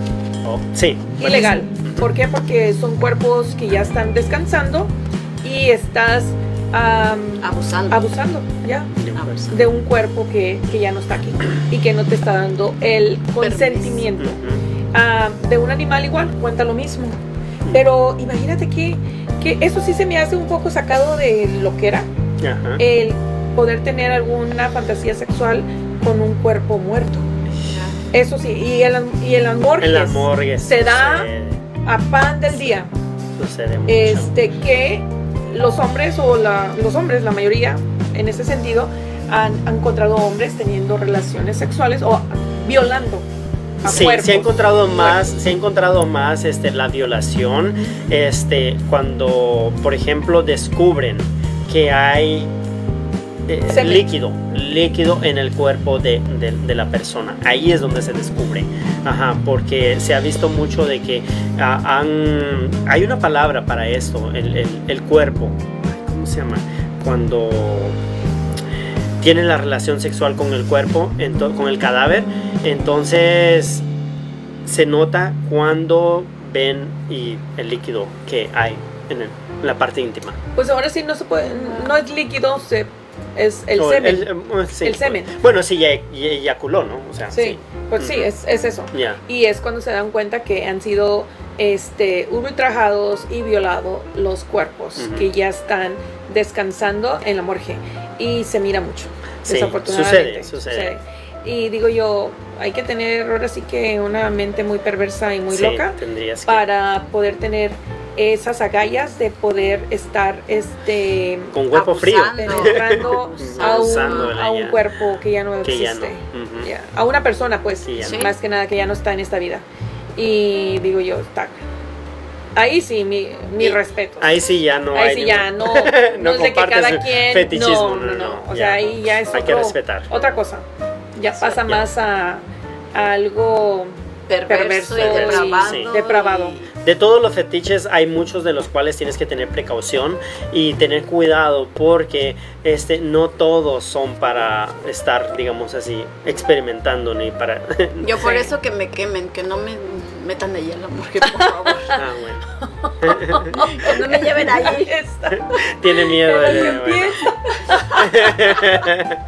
[SPEAKER 3] Oh, sí.
[SPEAKER 2] Ilegal. ¿Por qué? Porque son cuerpos que ya están descansando y estás
[SPEAKER 1] Abusando.
[SPEAKER 2] abusando ya
[SPEAKER 1] Abusando.
[SPEAKER 2] de un cuerpo que, que ya no está aquí y que no te está dando el consentimiento. De un animal igual, cuenta lo mismo. Pero imagínate que, que eso sí se me hace un poco sacado de lo que era el poder tener alguna fantasía sexual con un cuerpo muerto. Eso sí, y las, y morgues,
[SPEAKER 3] En las morgues.
[SPEAKER 2] se da
[SPEAKER 3] Sucede,
[SPEAKER 2] a pan del día.
[SPEAKER 3] sucede mucho.
[SPEAKER 2] este que los hombres o la, los hombres, la mayoría en ese sentido, han, han encontrado hombres teniendo relaciones sexuales o violando
[SPEAKER 3] Sí, se ha encontrado más, se ha encontrado más este, la violación este, cuando, por ejemplo, descubren que hay eh, líquido, líquido en el cuerpo de, de- de la persona. Ahí es donde se descubre. Ajá, porque se ha visto mucho de que ah, han, hay una palabra para esto, el, el- el cuerpo. ¿Cómo se llama? Cuando tienen la relación sexual con el cuerpo, con el cadáver, entonces se nota cuando ven y el líquido que hay en, el- en la parte íntima.
[SPEAKER 2] Pues ahora sí no se puede, no es líquido, se, es el
[SPEAKER 3] O
[SPEAKER 2] semen.
[SPEAKER 3] eh, sí,
[SPEAKER 2] El semen.
[SPEAKER 3] Bueno, sí, ya, ya eyaculó, ¿no? O sea,
[SPEAKER 2] sí,
[SPEAKER 3] sí.
[SPEAKER 2] pues sí, es, es eso. Y es cuando se dan cuenta que han sido este, ultrajados y violados los cuerpos que ya están descansando en la morgue. Y se mira mucho.
[SPEAKER 3] Sí,
[SPEAKER 2] desafortunadamente.
[SPEAKER 3] sucede, sucede.
[SPEAKER 2] Y digo yo, hay que tener ahora sí que una mente muy perversa y muy loca para poder tener esas agallas de poder estar este
[SPEAKER 3] Con cuerpo frío.
[SPEAKER 1] Abusando. *laughs*
[SPEAKER 2] a un, a un cuerpo que ya no
[SPEAKER 3] ya
[SPEAKER 2] existe.
[SPEAKER 3] no.
[SPEAKER 2] A una persona, pues,
[SPEAKER 1] no.
[SPEAKER 2] más que nada que ya no está en esta vida. Y digo yo, está. Ahí sí, mi, respeto.
[SPEAKER 3] Ahí sí ya no
[SPEAKER 2] Ahí
[SPEAKER 3] hay
[SPEAKER 2] sí
[SPEAKER 3] ningún-
[SPEAKER 2] ya no, *laughs* no, es de que cada quien. *laughs*
[SPEAKER 3] fetichismo,
[SPEAKER 2] no, no, no. O
[SPEAKER 3] ya.
[SPEAKER 2] sea, ahí ya es
[SPEAKER 3] Hay que respetar.
[SPEAKER 2] otra cosa. Ya
[SPEAKER 3] Sí,
[SPEAKER 2] pasa
[SPEAKER 3] ya.
[SPEAKER 2] más a, a algo
[SPEAKER 1] Perverso,
[SPEAKER 2] Perverso
[SPEAKER 1] y
[SPEAKER 2] y
[SPEAKER 1] depravado.
[SPEAKER 3] Sí.
[SPEAKER 2] depravado.
[SPEAKER 1] y-
[SPEAKER 3] De todos los fetiches hay muchos de los cuales tienes que tener precaución y tener cuidado porque este no todos son para estar, digamos así, experimentando ni para
[SPEAKER 1] Yo por *laughs*
[SPEAKER 2] Sí.
[SPEAKER 1] eso que me quemen, que no me metan ahí en la morgue, por favor. *laughs*
[SPEAKER 3] Ah, bueno.
[SPEAKER 1] que no me lleven allí. *laughs*
[SPEAKER 2] Está.
[SPEAKER 3] Tiene miedo de
[SPEAKER 2] empieza. *laughs*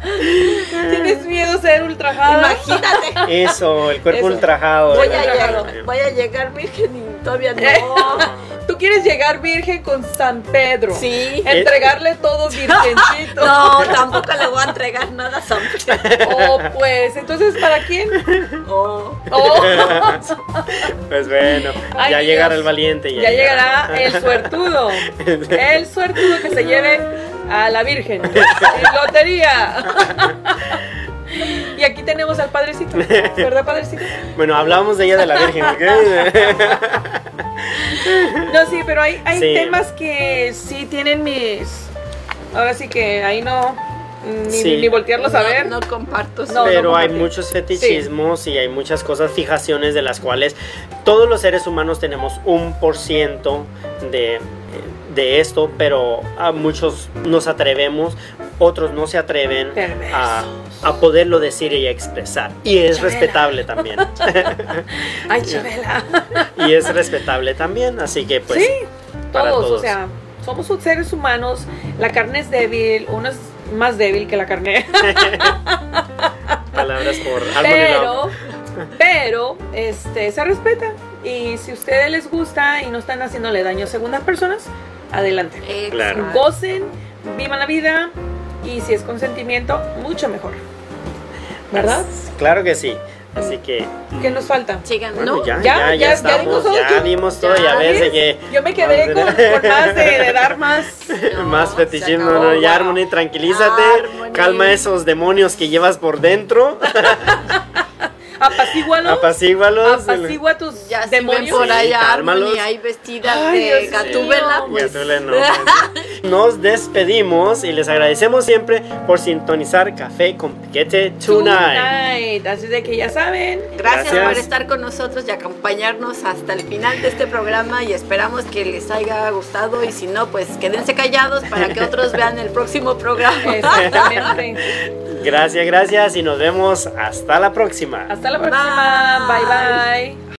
[SPEAKER 2] Tienes miedo a ser ultrajada.
[SPEAKER 1] Imagínate.
[SPEAKER 3] Eso, el cuerpo
[SPEAKER 2] Eso.
[SPEAKER 3] ultrajado.
[SPEAKER 1] Voy
[SPEAKER 3] eh.
[SPEAKER 1] a,
[SPEAKER 2] Ultrajado.
[SPEAKER 1] llegar, voy a llegar virgen y todavía no.
[SPEAKER 2] Tú quieres llegar virgen con San Pedro.
[SPEAKER 1] Sí.
[SPEAKER 2] Entregarle todo virgencito.
[SPEAKER 1] No, tampoco le voy a entregar nada a San Pedro.
[SPEAKER 2] Oh, pues, entonces, ¿para quién?
[SPEAKER 1] Oh.
[SPEAKER 2] Oh,
[SPEAKER 3] Pues bueno,
[SPEAKER 2] Ay,
[SPEAKER 3] ya
[SPEAKER 2] Dios.
[SPEAKER 3] llegará el valiente.
[SPEAKER 2] ya llegará el suertudo. *laughs* El suertudo que se lleve a la virgen. En lotería. Y aquí tenemos al padrecito. ¿Verdad, padrecito?
[SPEAKER 3] Bueno, hablamos de ella de la Virgen. *laughs*
[SPEAKER 2] No, sí, pero hay, hay
[SPEAKER 3] Sí.
[SPEAKER 2] temas que sí tienen mis. Ahora sí que ahí no. Ni,
[SPEAKER 3] Sí.
[SPEAKER 2] ni voltearlos a
[SPEAKER 1] No-
[SPEAKER 2] ver.
[SPEAKER 1] No, comparto
[SPEAKER 2] No,
[SPEAKER 3] Pero hay muchos fetichismos y hay muchas cosas, fijaciones de las cuales todos los seres humanos tenemos un por ciento de, de esto, pero a muchos nos atrevemos, otros no se atreven a, a poderlo decir y expresar. Y es
[SPEAKER 2] Chabela.
[SPEAKER 3] respetable también. *laughs*
[SPEAKER 2] Ay, Chabela. *laughs*
[SPEAKER 3] y es respetable también, así que pues...
[SPEAKER 2] sí,
[SPEAKER 3] para
[SPEAKER 2] todos, o sea, somos seres humanos. La carne es débil, uno es más débil que la carne. *laughs*
[SPEAKER 3] Palabras por
[SPEAKER 2] pero, pero, este, se respeta. Y si a ustedes les gusta y no están haciéndole daño a segundas personas, adelante.
[SPEAKER 3] Claro.
[SPEAKER 2] Gocen, vivan la vida y si es consentimiento, mucho mejor. ¿Verdad?
[SPEAKER 3] Claro que sí. Así que
[SPEAKER 2] ¿Qué nos falta?
[SPEAKER 1] Sigan,
[SPEAKER 3] Bueno,
[SPEAKER 1] ¿no?
[SPEAKER 3] ya,
[SPEAKER 2] Ya,
[SPEAKER 3] ya, ya,
[SPEAKER 2] ya, ya
[SPEAKER 3] estamos,
[SPEAKER 2] dimos todo,
[SPEAKER 3] ya
[SPEAKER 2] yo-
[SPEAKER 3] dimos todo,
[SPEAKER 1] ya
[SPEAKER 3] ya ves de
[SPEAKER 2] ¿Ves?
[SPEAKER 3] que
[SPEAKER 2] Yo me quedé con, con más de, de dar más. *laughs*
[SPEAKER 1] No,
[SPEAKER 3] más fetichismo, ¿no? ya. Harmony, tranquilízate,
[SPEAKER 1] Harmony.
[SPEAKER 3] calma esos demonios que llevas por dentro, *laughs*
[SPEAKER 2] Apacígualos.
[SPEAKER 3] apacígualos.
[SPEAKER 2] Apacigua tus
[SPEAKER 1] Ya
[SPEAKER 2] demonios.
[SPEAKER 1] por allá
[SPEAKER 3] cálmalos.
[SPEAKER 1] Armony ahí vestida
[SPEAKER 2] Ay,
[SPEAKER 1] de gatúbela, pues
[SPEAKER 3] no. *laughs* Nos despedimos y les agradecemos siempre por sintonizar Café con Piquete Tonight.
[SPEAKER 2] Tonight. Así de que ya saben.
[SPEAKER 1] Gracias,
[SPEAKER 3] Gracias.
[SPEAKER 1] por estar con nosotros y acompañarnos hasta el final de este programa y esperamos que les haya gustado y si no, pues quédense callados para que otros vean el próximo programa.
[SPEAKER 2] Exactamente. *laughs*
[SPEAKER 3] Gracias, gracias y nos vemos hasta la próxima.
[SPEAKER 2] Hasta la próxima. bye. bye.